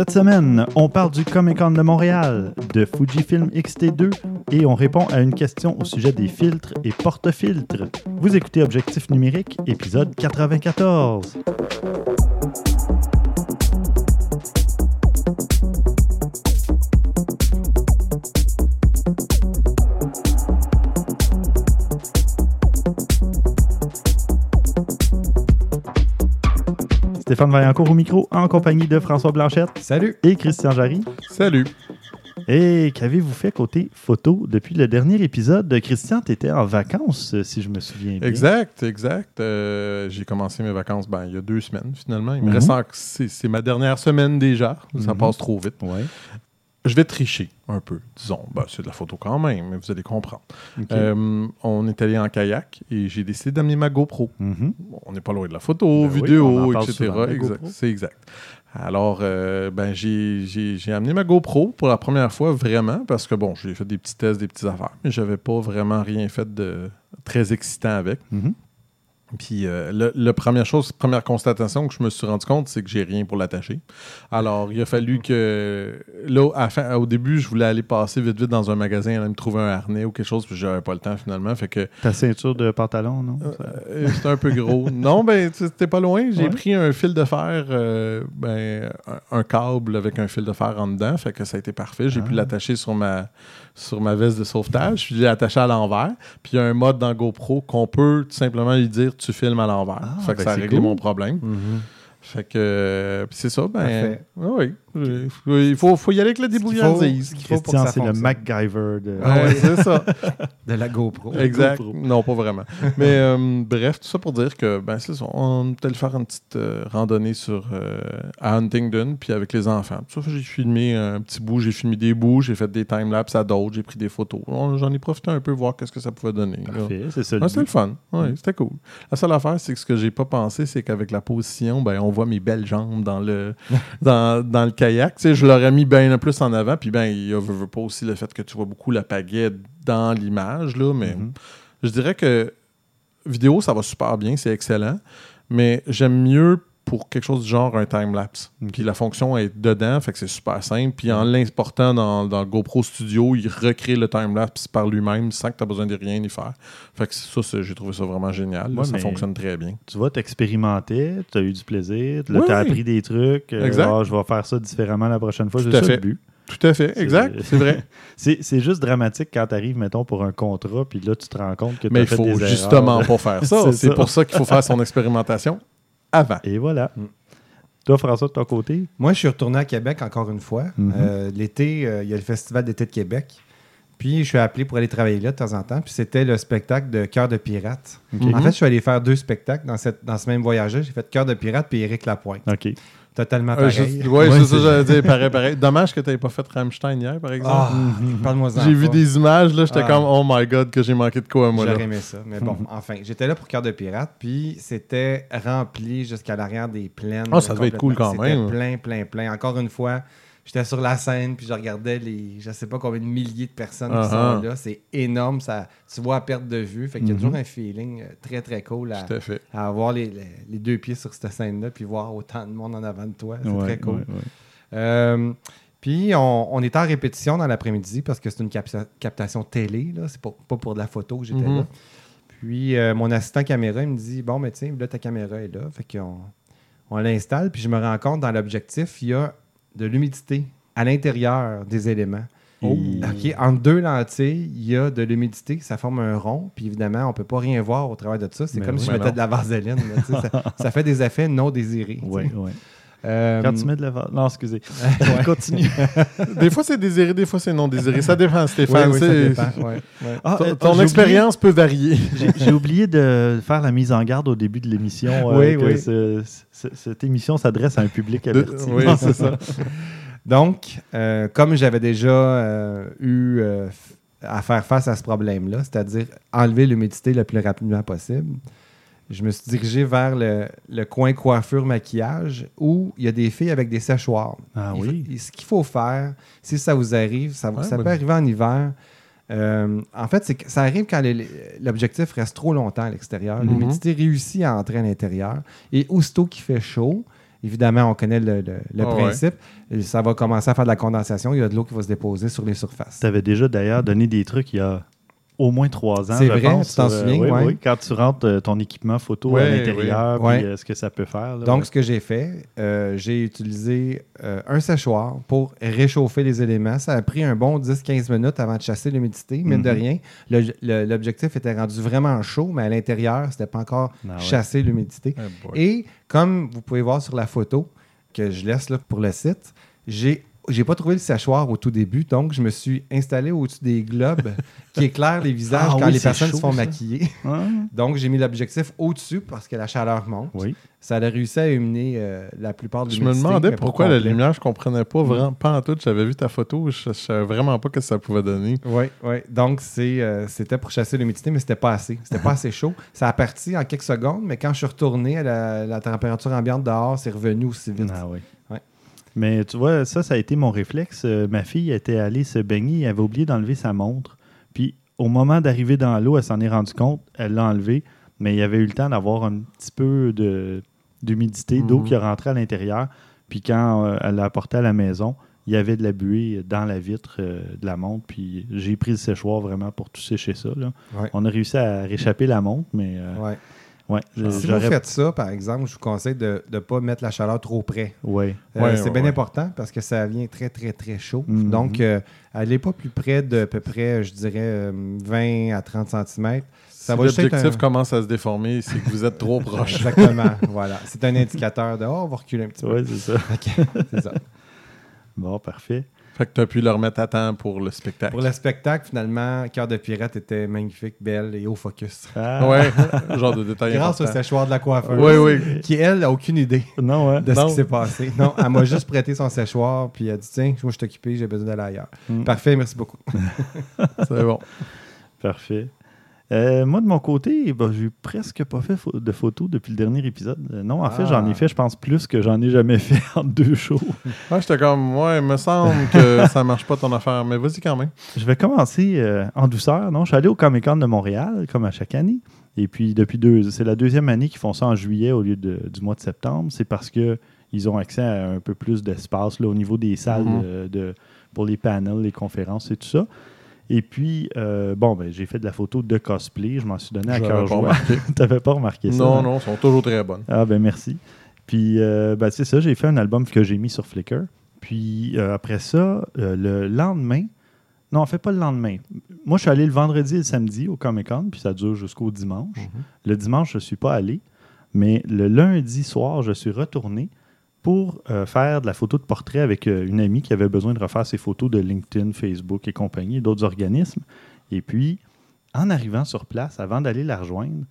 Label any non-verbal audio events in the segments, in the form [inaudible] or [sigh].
Cette semaine, on parle du Comic Con de Montréal, de Fujifilm X-T2 et on répond à une question au sujet des filtres et porte-filtres. Vous écoutez Objectif numérique, épisode 94. Stéphane Vaillancourt au micro en compagnie de François Blanchette. Salut. Et Christian Jarry. Salut. Et qu'avez-vous fait côté photo depuis le dernier épisode? Christian, tu étais en vacances, si je me souviens bien. Exact, exact. Euh, j'ai commencé mes vacances ben, il y a deux semaines finalement. Il me reste en- c'est, c'est ma dernière semaine déjà. Ça Mhm. passe trop vite. Ouais. Je vais tricher un peu, disons. Ben, c'est de la photo quand même, mais vous allez comprendre. Euh, on est allé en kayak et j'ai décidé d'amener ma GoPro. Mhm. On n'est pas loin de la photo, Ben vidéo, etc. c'est exact. Alors, euh, ben, j'ai amené ma GoPro pour la première fois vraiment parce que, bon, j'ai fait des petits tests, des petites affaires, mais j'avais pas vraiment rien fait de très excitant avec. Mhm. Puis, euh, le, le première chose, première constatation que je me suis rendu compte, c'est que j'ai rien pour l'attacher. Alors, il a fallu que. Là, à la fin- au début, je voulais aller passer vite, vite dans un magasin, aller me trouver un harnais ou quelque chose, puis j'avais pas le temps finalement. Fait que Ta ceinture de pantalon, non? euh, c'était un peu gros. [laughs] non, ben, c'était pas loin. J'ai Ouais. pris un fil de fer, euh, ben, un, un câble avec un fil de fer en dedans. Fait que ça a été parfait. J'ai Ah. pu l'attacher sur ma, sur ma veste de sauvetage. Puis j'ai attaché à l'envers. Puis il y a un mode dans GoPro qu'on peut tout simplement lui dire tu filmes à l'envers. Ah, fait que ben ça a réglé cool. mon problème. Fait que euh, puis c'est ça, ben. Oui, oui. Il faut, faut y aller avec la débrouillardise. Ce Christian, c'est le. MacGyver de... Ah ouais, c'est ça. [laughs] De la GoPro. Exact. GoPro. Non, pas vraiment. Mais euh, bref, tout ça pour dire que ben c'est ça. On est allé faire une petite euh, randonnée sur euh, à Huntingdon, puis avec les enfants. Tout ça, j'ai filmé un petit bout, j'ai filmé des bouts, j'ai fait des timelapses à d'autres, j'ai pris des photos. J'en ai profité un peu voir qu'est-ce que ça pouvait donner. Parfait, c'est ça. le Ouais, c'était le but. fun. Ouais, Mm. c'était cool. La seule affaire, c'est que ce que j'ai pas pensé, c'est qu'avec la position, ben, on voit mes belles jambes dans le, [laughs] dans, dans le kayak. Tu sais, je l'aurais mis bien plus en avant. Puis ben, il y a veut, veut pas aussi le fait que tu vois beaucoup la pagaie dans l'image, là, mais Mhm. je dirais que vidéo, ça va super bien, c'est excellent. Mais j'aime mieux pour quelque chose du genre un time-lapse. Puis la fonction est dedans, fait que c'est super simple. Puis en l'important dans, dans GoPro Studio, il recrée le time-lapse par lui-même sans que tu aies besoin de rien y faire. Fait que ça, j'ai trouvé ça vraiment génial. Ouais, ça mais- fonctionne très bien. Tu vois, t'expérimentais, tu as eu du plaisir, Oui, tu as appris des trucs. euh, Exact. Ah, je vais faire ça différemment la prochaine fois. Tout à fait. le but. Tout à fait, exact, [laughs] c'est vrai. C'est juste dramatique quand tu arrives, mettons, pour un contrat, puis là, tu te rends compte que tu Mais as il fait faut des justement erreurs. pas faire ça. [laughs] C'est pour ça qu'il faut faire son expérimentation avant. Et voilà. Mm. Toi, François, de ton côté? Moi, je suis retourné à Québec encore une fois. Mhm. Euh, L'été, euh, il y a le Festival d'été de Québec. Puis, je suis appelé pour aller travailler là de temps en temps. Puis, c'était le spectacle de Cœur de pirate. Mhm. En fait, je suis allé faire deux spectacles dans, cette, dans ce même voyage-là. J'ai fait Cœur de pirate puis Éric Lapointe. OK. Totalement Euh, pareil. Ouais, c'est ça, j'allais dire, pareil, pareil. Dommage que tu n'aies pas fait Rammstein hier, par exemple. Ah, Mhm. parle-moi J'ai vu des images, là, j'étais Ah. comme, oh my god, que j'ai manqué de quoi, moi, là. J'aurais aimé ça. Mais bon, enfin, j'étais là pour Cœur de pirate, puis c'était rempli jusqu'à l'arrière des plaines. Ah, ça devait être cool quand même. C'était plein, plein, plein. Encore une fois, j'étais sur la scène, puis je regardais les, je sais pas combien de milliers de personnes qui sont ah. là. C'est énorme, ça, tu vois à perte de vue. Fait qu'il y a toujours un feeling euh, très, très cool à, avoir les, les- les deux pieds sur cette scène-là, puis voir autant de monde en avant de toi. C'est Ouais, très cool. ouais, ouais. Euh, puis on, on était en répétition dans l'après-midi parce que c'est une capta- captation télé, là. c'est pas, pas pour de la photo que j'étais là. Puis euh, mon assistant caméra, il me dit Bon, mais tiens, là, ta caméra est là. Fait qu'on on l'installe, puis je me rends compte dans l'objectif, il y a de l'humidité à l'intérieur des éléments. Oh. OK, entre deux lentilles, il y a de l'humidité, ça forme un rond, puis évidemment, on ne peut pas rien voir au travers de ça. C'est comme oui. si je mettais non. de la vaseline. là, ça, ça fait des effets non désirés. Euh, Quand tu mets de la... va- Non, excusez. [laughs] ouais. [laughs] Continue. Des fois, c'est désiré, des fois, c'est non désiré. Ça dépend, Stéphane. oui, ça dépend. ouais, ouais. Ah, Ton, euh, ton expérience peut varier. [laughs] J'ai oublié de faire la mise en garde au début de l'émission. euh, Oui, que oui. ce- ce- cette émission s'adresse à un public De- averti. oui, c'est ça. Donc, euh, comme j'avais déjà euh, eu euh, à faire face à ce problème-là, c'est-à-dire enlever l'humidité le plus rapidement possible, je me suis dirigé vers le, le coin coiffure-maquillage où il y a des filles avec des séchoirs. Ah Il oui. faut- ce qu'il faut faire, si ça vous arrive, ça, Ouais, ça bonne peut arriver en hiver. euh, en fait, c'est ça arrive quand l'objectif reste trop longtemps à l'extérieur. Mhm. L'humidité réussit à entrer à l'intérieur. Et aussitôt qu'il fait chaud, Évidemment, on connaît le, le- le Ah principe. Ça va commencer à faire de la condensation. Il y a de l'eau qui va se déposer sur les surfaces. Tu avais déjà d'ailleurs donné des trucs il y a au moins trois ans. C'est vrai, pense, tu t'en euh, souviens, oui, ouais. oui, quand tu rentres euh, ton équipement photo à l'intérieur, ouais. puis euh, ce que ça peut faire. là, Donc, ce que j'ai fait, euh, j'ai utilisé euh, un séchoir pour réchauffer les éléments. Ça a pris un bon 10-15 minutes avant de chasser l'humidité. Mine de Mhm. rien, l'objectif était rendu vraiment chaud, mais à l'intérieur, c'était pas encore Ah chassé l'humidité. Boy. Et comme vous pouvez voir sur la photo que je laisse là, pour le site, j'ai j'ai pas trouvé le séchoir au tout début, donc je me suis installé au-dessus des globes [laughs] qui éclairent les visages Ah quand oui, les personnes chaud, se font ça. maquiller. Ah, [laughs] Donc j'ai mis l'objectif au-dessus parce que la chaleur monte. oui. Ça a réussi à éliminer euh, la plupart de Je me demandais pourquoi la lumière, je comprenais pas vraiment, pas en tout. J'avais vu ta photo, je, je savais vraiment pas ce que ça pouvait donner. Oui, oui. Donc, euh, c'était pour chasser l'humidité, mais c'était pas assez. C'était pas [laughs] assez chaud. Ça a parti en quelques secondes, mais quand je suis retourné à la, la température ambiante dehors, c'est revenu aussi vite. Ah oui. Mais tu vois, ça, ça a été mon réflexe. Euh, ma fille était allée se baigner, elle avait oublié d'enlever sa montre. Puis au moment d'arriver dans l'eau, elle s'en est rendue compte, elle l'a enlevé, mais il y avait eu le temps d'avoir un petit peu de, d'humidité, d'eau Mhm. qui est rentrée à l'intérieur. Puis quand euh, elle l'a apporté à la maison, il y avait de la buée dans la vitre euh, de la montre. Puis j'ai pris le séchoir vraiment pour tout sécher ça. là. Ouais. On a réussi à réchapper la montre, mais Ouais. Ouais, je- Si vous faites ça, par exemple, je vous conseille de ne pas mettre la chaleur trop près. ouais. Euh, Ouais, c'est ouais, bien ouais. important parce que ça vient très, très, très chaud. Mhm. Donc, euh, allez pas plus près de à peu près, je dirais, euh, 20 à 30 cm. Ça si va juste être l'objectif un- commence à se déformer, c'est que vous êtes trop [laughs] proche. Exactement. voilà. C'est un indicateur de oh, on va reculer un petit peu. Ouais, c'est ça. Ok, c'est ça. [laughs] Bon, parfait. Fait que tu as pu le remettre à temps pour le spectacle. Pour le spectacle, finalement, Cœur de pirate était magnifique, belle et au focus. Ah, Ouais, [laughs] genre de détail Grâce au séchoir de la coiffeuse. Oui, oui. Qui, elle, n'a aucune idée Non, ouais. de ce Non. qui s'est passé. Non, elle m'a juste prêté son séchoir, puis elle a dit Tiens, moi, je suis occupé, j'ai besoin d'aller ailleurs. Mm. Parfait, merci beaucoup. [laughs] C'est bon. Parfait. Euh, moi, de mon côté, ben, j'ai presque pas fait de photos depuis le dernier épisode. Euh, non, en fait, Ah. j'en ai fait, je pense, plus que j'en ai jamais [laughs] fait en deux shows. [laughs] Ouais, j'étais comme, ouais, il me semble que [laughs] ça marche pas ton affaire, mais vas-y quand même. Je vais commencer euh, en douceur. Non, je suis allé au Comic Con de Montréal, comme à chaque année. Et puis, depuis deux, c'est la deuxième année qu'ils font ça en juillet au lieu de- du mois de septembre. C'est parce que ils ont accès à un peu plus d'espace au niveau des salles Mhm. de, pour les panels, les conférences et tout ça. Et puis, euh, bon, ben, j'ai fait de la photo de cosplay. Je m'en suis donné à cœur joie. [laughs] T'avais pas remarqué ça? Non, hein? non, ils sont toujours très bonnes. Ah ben merci. Puis euh, ben, c'est ça, j'ai fait un album que j'ai mis sur Flickr. Puis euh, après ça, euh, le lendemain, non, en fait pas le lendemain. Moi, je suis allé le vendredi et le samedi au Comic Con, puis ça dure jusqu'au dimanche. Le dimanche, je ne suis pas allé, mais le lundi soir, je suis retourné pour euh, faire de la photo de portrait avec euh, une amie qui avait besoin de refaire ses photos de LinkedIn, Facebook et compagnie, d'autres organismes. Et puis, en arrivant sur place, avant d'aller la rejoindre,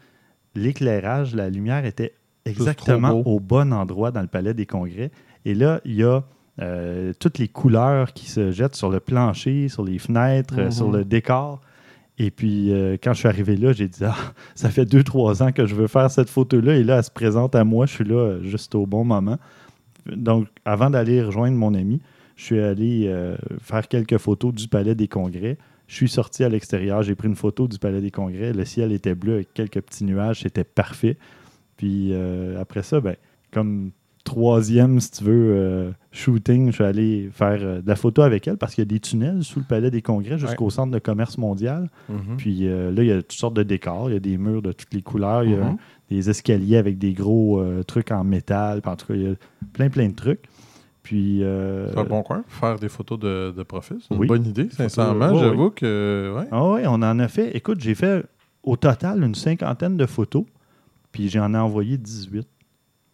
l'éclairage, la lumière était exactement au bon endroit dans le palais des congrès. Et là, il y a euh, toutes les couleurs qui se jettent sur le plancher, sur les fenêtres, euh, Mhm. sur le décor. Et puis, euh, quand je suis arrivé là, j'ai dit, ah, ça fait deux, trois ans que je veux faire cette photo-là. Et là, elle se présente à moi. Je suis là euh, juste au bon moment. Donc, avant d'aller rejoindre mon ami, je suis allé euh, faire quelques photos du Palais des Congrès. Je suis sorti à l'extérieur, j'ai pris une photo du Palais des Congrès. Le ciel était bleu avec quelques petits nuages, c'était parfait. Puis euh, après ça, ben, comme troisième, si tu veux, euh, shooting, je suis allé faire euh, de la photo avec elle parce qu'il y a des tunnels sous le Palais des Congrès jusqu'au centre de commerce mondial. Mhm. Puis euh, là, il y a toutes sortes de décors. Il y a des murs de toutes les couleurs. Il y a Mhm. des escaliers avec des gros trucs en métal. Puis en tout cas, il y a plein, plein de trucs. Puis. euh, C'est un bon coin faire des photos de, de profil. C'est une Oui. bonne idée, sincèrement. ouais, J'avoue que. Ouais. Ah oui, on en a fait. Écoute, j'ai fait au total une cinquantaine de photos. Puis j'en ai envoyé 18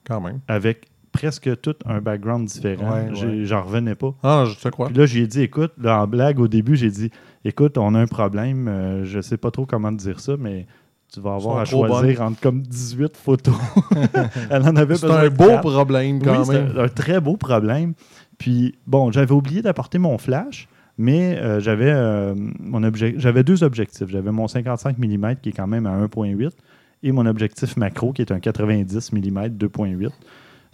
Quand même. avec presque tout un background différent. Ouais. J'en revenais pas. Ah, je te crois. Puis là, j'ai dit, écoute, là, en blague, au début, j'ai dit, écoute, on a un problème. euh, je sais pas trop comment te dire ça, mais tu vas avoir à choisir entre comme 18 photos. [laughs] Elle en avait C'est un beau problème quand Oui, même. un, un très beau problème. Puis, bon, j'avais oublié d'apporter mon flash, mais euh, j'avais euh, j'avais deux objectifs. J'avais mon 55 mm qui est quand même à 1.8 et mon objectif macro qui est un 90 mm 2.8.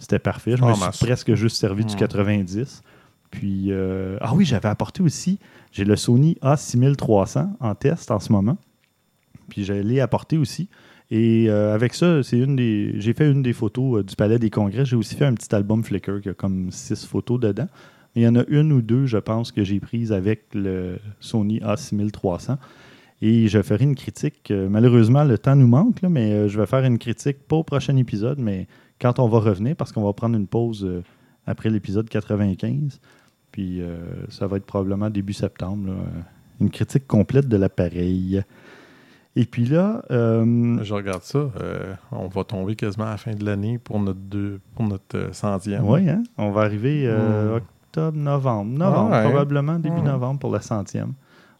C'était parfait. Je En me suis masse. presque juste servi du Hmm. 90. Puis, euh, ah oui, j'avais apporté aussi, j'ai le Sony A6300 en test en ce moment. Puis, je l'ai apporté aussi. Et euh, avec ça, c'est une des. J'ai fait une des photos euh, du Palais des Congrès. J'ai aussi fait un petit album Flickr qui a comme six photos dedans. Mais il y en a une ou deux, je pense, que j'ai prises avec le Sony A6300. Et je ferai une critique. Euh, malheureusement, le temps nous manque, là, mais euh, je vais faire une critique, pas au prochain épisode, mais quand on va revenir, parce qu'on va prendre une pause euh, après l'épisode 95. Puis euh, ça va être probablement début septembre. là, euh, une critique complète de l'appareil. Et puis là, euh, Je regarde ça. euh, on va tomber quasiment à la fin de l'année pour notre, deux, pour notre euh, centième. oui, hein, on va arriver euh, Hmm. octobre, novembre. Novembre, ouais. probablement début Ouais. novembre pour la centième.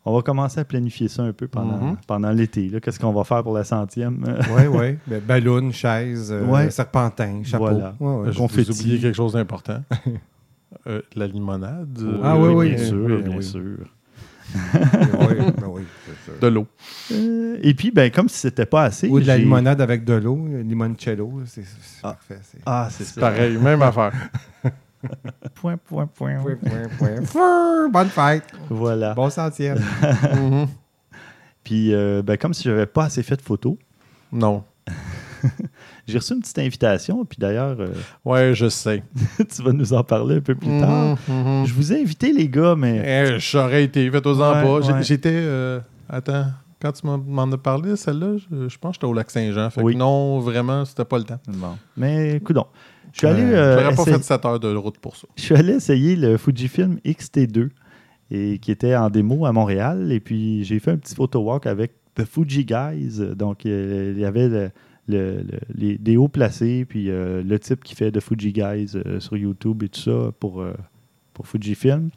On va commencer à planifier ça un peu pendant, Mhm. pendant l'été. Qu'est-ce qu'on va faire pour la centième? [laughs] Oui, oui. Ben, ballon, chaise, euh, Ouais. serpentin, chapeau. Voilà. Ouais, ouais. Je Confetti. vous oublié quelque chose d'important. [laughs] Euh, la limonade. euh, Ah oui, oui. bien sûr, oui, bien oui. sûr. [laughs] oui, ben oui, c'est sûr. De l'eau. Euh, et puis, ben, comme si c'était pas assez. Ou de la limonade avec de l'eau, euh, limoncello, c'est Ah. parfait. c'est- Ah, c'est. Pareil, même affaire. [laughs] Point, point, point. Point, point, point. Bonne fête. Voilà. Bon centième. [laughs] Mhm. Puis, euh, ben, comme si j'avais pas assez fait de photos, Non. [laughs] j'ai reçu une petite invitation. Puis d'ailleurs, euh, Ouais, je sais. tu vas nous en parler un peu plus tard. Mhm, mhm. Je vous ai invité, les gars, mais Eh, J'aurais été, faites-en Ouais, pas. Ouais. J'étais. euh, attends, quand tu m'en- as parlé, celle-là, je, je pense que j'étais au lac Saint-Jean. Fait Oui. que non, vraiment, c'était pas le temps. Bon. Mais coudon. Je suis allé, Euh, J'aurais pas essayer- fait 7 heures de route pour ça. je suis allé essayer le Fujifilm X-T2 et qui était en démo à Montréal. Et puis j'ai fait un petit photo walk avec The Fuji Guys. Donc euh, il y avait le- le- le- les, des hauts placés, puis euh, le type qui fait The Fuji Guys euh, sur YouTube et tout ça pour, pour Fujifilm.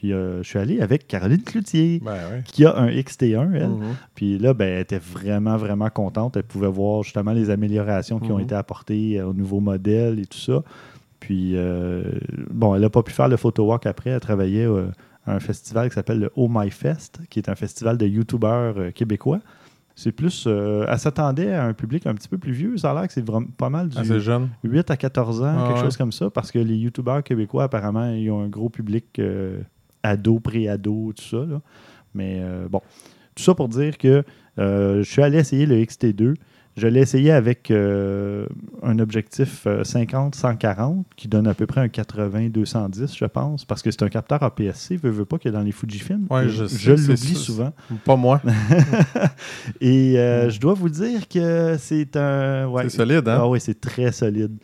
Puis euh, je suis allé avec Caroline Cloutier, Ben ouais. qui a un XT1, elle. Mhm. Puis là, ben, elle était vraiment, vraiment contente. Elle pouvait voir justement les améliorations qui ont Mhm. été apportées euh, au nouveau modèle et tout ça. Puis, euh, bon, elle n'a pas pu faire le photo walk après. Elle travaillait euh, à un festival qui s'appelle le Oh My Fest, qui est un festival de youtubeurs québécois. C'est plus. euh, elle s'attendait à un public un petit peu plus vieux. Ça a l'air que c'est vraiment pas mal du Assez jeune. 8 à 14 ans, Ah quelque ouais. chose comme ça, parce que les youtubeurs québécois, apparemment, ils ont un gros public euh, ado, pré-ado, tout ça. là. Mais euh, bon, tout ça pour dire que euh, je suis allé essayer le XT2. Je l'ai essayé avec euh, un objectif euh, 50-140 qui donne à peu près un 80-210, je pense, parce que c'est un capteur APS-C, veut, veut pas que dans les Fujifilm. Ouais, je l'oublie souvent. Pas moi. [laughs] Et euh, je dois vous dire que c'est un. ouais, C'est solide, hein? ah oui, c'est très solide.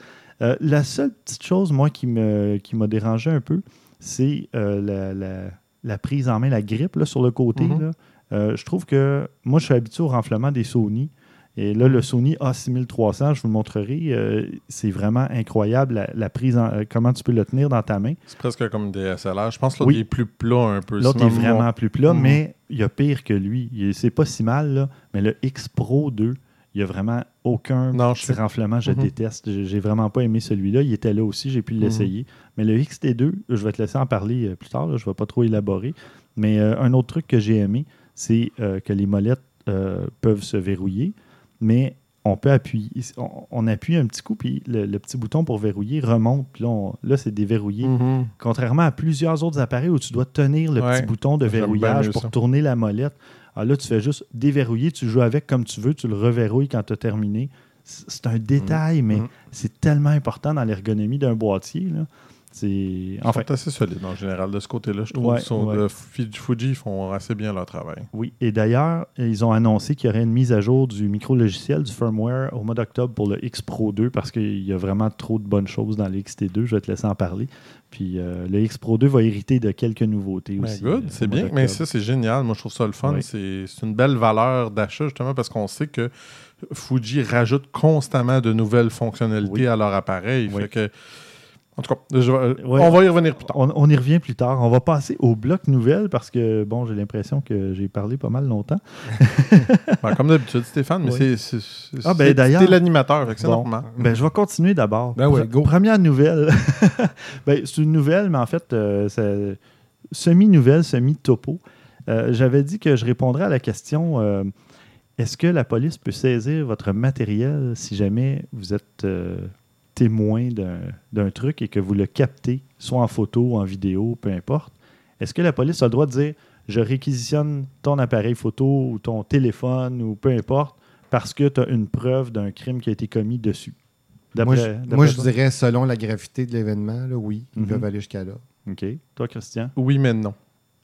Euh, la seule petite chose, moi, qui me qui m'a dérangé un peu, c'est euh, la, la- la prise en main, la grippe là, sur le côté. Mhm. là. Euh, je trouve que moi, je suis habitué au renflement des Sony. Et là, le Sony A6300, je vous le montrerai, euh, c'est vraiment incroyable la, la prise en, euh, comment tu peux le tenir dans ta main. C'est presque comme des SLR. Je pense que l'autre Oui. est plus plat un peu. L'autre est vraiment plus plat, Mhm. mais il y a pire que lui. C'est pas si mal, là, mais le X Pro 2, il n'y a vraiment aucun Non, petit renflement. Je Mhm. déteste. J'ai vraiment pas aimé celui-là. Il était là aussi, j'ai pu Mhm. l'essayer. Mais le XT2, je vais te laisser en parler euh, plus tard. là, je ne vais pas trop élaborer. Mais euh, un autre truc que j'ai aimé, c'est euh, que les molettes euh, peuvent se verrouiller, mais on peut appuyer. On, on appuie un petit coup, puis le, le petit bouton pour verrouiller remonte. Puis là, là c'est déverrouillé. Mhm. Contrairement à plusieurs autres appareils où tu dois tenir le Ouais, petit bouton de verrouillage pour ça. tourner la molette. Alors là, tu fais juste déverrouiller, tu joues avec comme tu veux, tu le reverrouilles quand tu as terminé. C'est un détail, mais Mhm. c'est tellement important dans l'ergonomie d'un boîtier. là. C'est enfin assez solides en général de ce côté-là. Je trouve Ouais, qu'ils sont ouais. de Fuji, font assez bien leur travail. oui. Et d'ailleurs, ils ont annoncé qu'il y aurait une mise à jour du micro-logiciel, du firmware au mois d'octobre pour le X Pro 2 parce qu'il y a vraiment trop de bonnes choses dans le XT2. Je vais te laisser en parler. Puis euh, le X Pro 2 va hériter de quelques nouveautés Ben, aussi. good, euh, c'est bien. Mais ça, c'est génial. Moi, je trouve ça le fun. Oui. C'est c'est une belle valeur d'achat, justement, parce qu'on sait que Fuji rajoute constamment de nouvelles fonctionnalités Oui. à leur appareil. Oui. Fait que, en tout cas, je vais- Ouais. on va y revenir plus tard. On, on y revient plus tard. On va passer au bloc nouvelles parce que, bon, j'ai l'impression que j'ai parlé pas mal longtemps. [laughs] Ben, comme d'habitude, Stéphane, mais c'est- Ah, ben, d'ailleurs- l'animateur, c'est Bon. normal. Ben, je vais continuer d'abord. Ben ouais, Pre- go. Première nouvelle. [laughs] ben, c'est une nouvelle, mais en fait, euh, c'est semi-nouvelle, semi-topo. Euh, J'avais dit que je répondrais à la question euh, est-ce que la police peut saisir votre matériel si jamais vous êtes euh, témoin d'un- d'un truc et que vous le captez, soit en photo ou en vidéo, peu importe Est-ce que la police a le droit de dire je réquisitionne ton appareil photo ou ton téléphone ou peu importe parce que tu as une preuve d'un crime qui a été commis dessus? Moi, D'après- je, moi, je dirais, selon la gravité de l'événement, là, oui, ils Mhm. peuvent aller jusqu'à là. OK. Toi, Christian? Oui, mais non.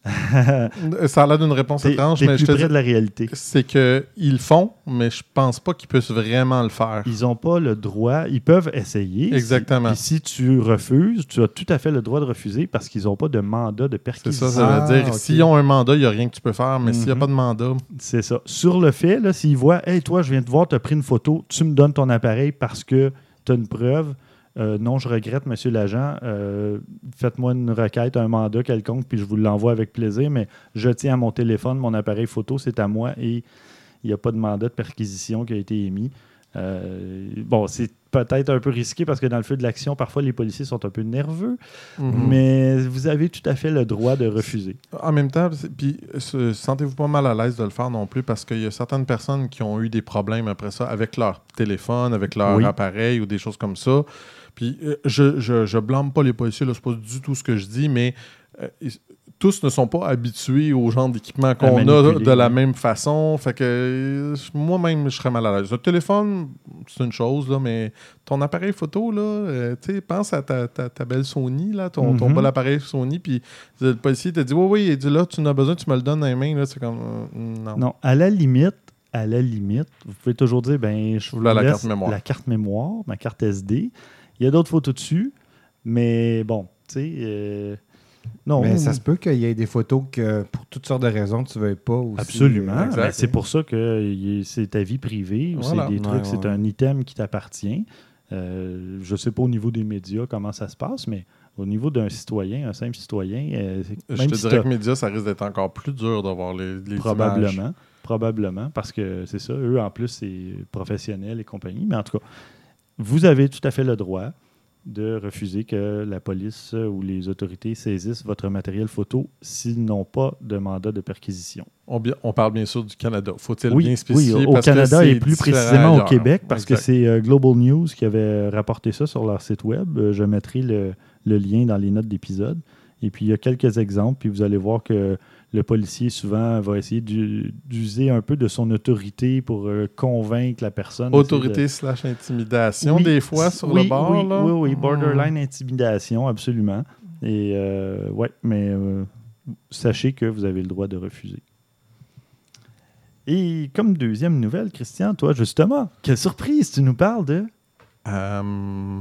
Ça a l'air d'une réponse étrange, mais plus je te près dis, de la réalité. c'est qu'ils le font, mais je pense pas qu'ils puissent vraiment le faire. Ils n'ont pas le droit. Ils peuvent essayer. Exactement. Puis si tu refuses, tu as tout à fait le droit de refuser parce qu'ils n'ont pas de mandat de C'est perquisition. ça, ça Ah, veut dire ok. s'ils ont un mandat, il n'y a rien que tu peux faire, mais s'il n'y a Mhm. pas de mandat, C'est ça. Sur le fait, là, s'ils voient, hey, toi, je viens te voir, tu as pris une photo, tu me donnes ton appareil parce que tu as une preuve. Euh, non, je regrette, monsieur l'agent. euh, Faites-moi une requête, un mandat quelconque, puis je vous l'envoie avec plaisir, mais je tiens à mon téléphone, mon appareil photo, c'est à moi et il n'y a pas de mandat de perquisition qui a été émis. Euh, bon, c'est peut-être un peu risqué parce que dans le feu de l'action, parfois les policiers sont un peu nerveux, Mhm. mais vous avez tout à fait le droit de refuser. En même temps, puis se- sentez-vous pas mal à l'aise de le faire non plus parce qu'il y a certaines personnes qui ont eu des problèmes après ça avec leur téléphone, avec leur Oui. appareil ou des choses comme ça. Puis euh, je, je, je blâme pas les policiers, là, c'est pas du tout ce que je dis, mais euh, tous ne sont pas habitués au genre d'équipement qu'on a de la même façon. Fait que euh, moi-même, je serais mal à l'aise. Le téléphone, c'est une chose, là, mais ton appareil photo, là, euh, tu pense à ta, ta, ta belle Sony, là, ton, ton Mhm. bel appareil Sony, puis le policier te dit Oui, oui, il dit là, tu en as besoin, tu me le donnes dans les mains. Là, c'est comme euh, non. Non, à la limite, à la limite, vous pouvez toujours dire, ben, je vous la laisse carte mémoire. la carte mémoire, ma carte SD. Il y a d'autres photos dessus, mais bon, tu sais, euh, non. Mais ça se peut qu'il y ait des photos que, pour toutes sortes de raisons, tu ne veuilles pas aussi. Absolument. euh, exact. Ben, c'est pour ça que c'est ta vie privée ou Voilà. c'est des trucs, Ouais, c'est ouais. un item qui t'appartient. Euh, je ne sais pas au niveau des médias comment ça se passe, mais au niveau d'un citoyen, un simple citoyen, euh, c'est- Je même te si dirais que médias, ça risque d'être encore plus dur d'avoir les, les images. Probablement. Probablement, parce que c'est ça. Eux, en plus, c'est professionnel et compagnie. Mais en tout cas, vous avez tout à fait le droit de refuser que la police ou les autorités saisissent votre matériel photo s'ils n'ont pas de mandat de perquisition. On, parle bien sûr du Canada. Faut-il Oui, bien oui, spécifier? au au parce Canada et plus précisément au. Québec, parce que c'est euh, Global News qui avait rapporté ça sur leur site web. Euh, je mettrai le, le lien dans les notes d'épisode. Et puis, il y a quelques exemples, puis vous allez voir que le policier, souvent, va essayer d'u- d'user un peu de son autorité pour euh, convaincre la personne. Autorité slash intimidation, Oui, des fois, sur oui, le bord. Oui, là? oui, oui, Hmm. borderline intimidation, absolument. Et euh, ouais, mais euh, sachez que vous avez le droit de refuser. Et comme deuxième nouvelle, Christian, toi, justement, quelle surprise, tu nous parles de? Euh,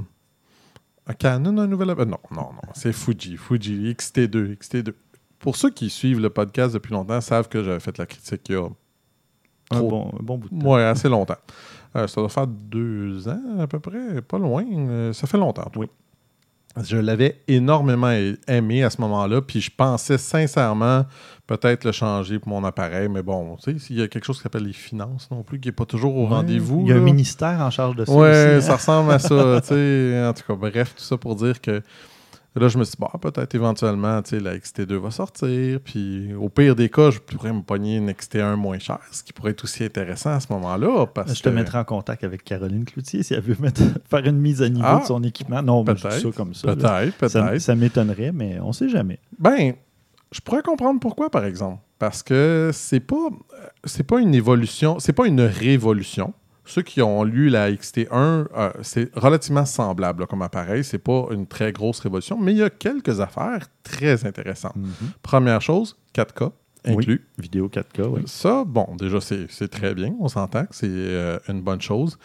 Canon, un nouvel? Non, non, non. C'est Fuji. Fuji XT2. XT2. Pour ceux qui suivent le podcast depuis longtemps, savent que j'avais fait la critique il y a Un Trop. bon, un bon bout de temps. ouais, assez longtemps. Euh, ça doit faire deux ans à peu près, pas loin. Euh, ça fait longtemps. Oui. Je l'avais énormément aimé à ce moment-là, puis je pensais sincèrement peut-être le changer pour mon appareil, mais bon, tu sais, s'il y a quelque chose qui s'appelle les finances non plus, qui n'est pas toujours au Ouais. rendez-vous. Il y a un ministère en charge de ça. Ouais, aussi, ça hein. ressemble à ça. [laughs] tu sais. En tout cas, bref, tout ça pour dire que là, je me suis dit, bah, peut-être éventuellement, tu sais, la XT2 va sortir. Puis au pire des cas, je pourrais me pogner une XT1 moins chère, ce qui pourrait être aussi intéressant à ce moment-là. Parce Je te que- mettrai en contact avec Caroline Cloutier si elle veut mettre, [laughs] faire une mise à niveau Ah, de son équipement. Non, mais je dis peut-être, ça comme ça. là. Peut-être, Ça, peut-être. ça m'étonnerait, mais on ne sait jamais. Ben, je pourrais comprendre pourquoi, par exemple. Parce que c'est pas, euh, c'est pas une évolution, c'est pas une révolution. Ceux qui ont lu la XT1, euh, c'est relativement semblable là, comme appareil. C'est pas une très grosse révolution, mais il y a quelques affaires très intéressantes. Première chose, 4K inclus. Vidéo 4K, oui. Ça, bon, déjà, c'est c'est très bien. On s'entend que c'est euh, une bonne chose.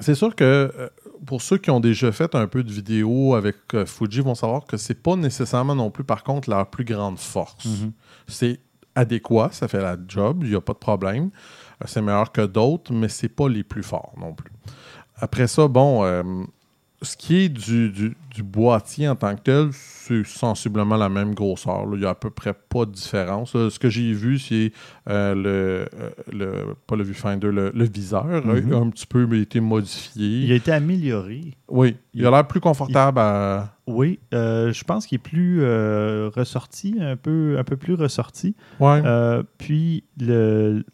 C'est sûr que euh, pour ceux qui ont déjà fait un peu de vidéo avec euh, Fuji, vont savoir que c'est pas nécessairement non plus, par contre, leur plus grande force. Mhm. C'est adéquat, ça fait la job, il n'y a pas de problème. C'est meilleur que d'autres, mais c'est pas les plus forts non plus. Après ça, bon, euh, ce qui est du, du- du boîtier en tant que tel, c'est sensiblement la même grosseur. là. Il n'y a à peu près pas de différence. là. Ce que j'ai vu, c'est euh, le, euh, le- pas le viewfinder, le, le viseur Mhm. a un petit peu été modifié. Il a été amélioré. Oui, il a l'air plus confortable à... Oui, euh, je pense qu'il est plus euh, ressorti, un peu, un peu plus ressorti. Ouais. Puis, le,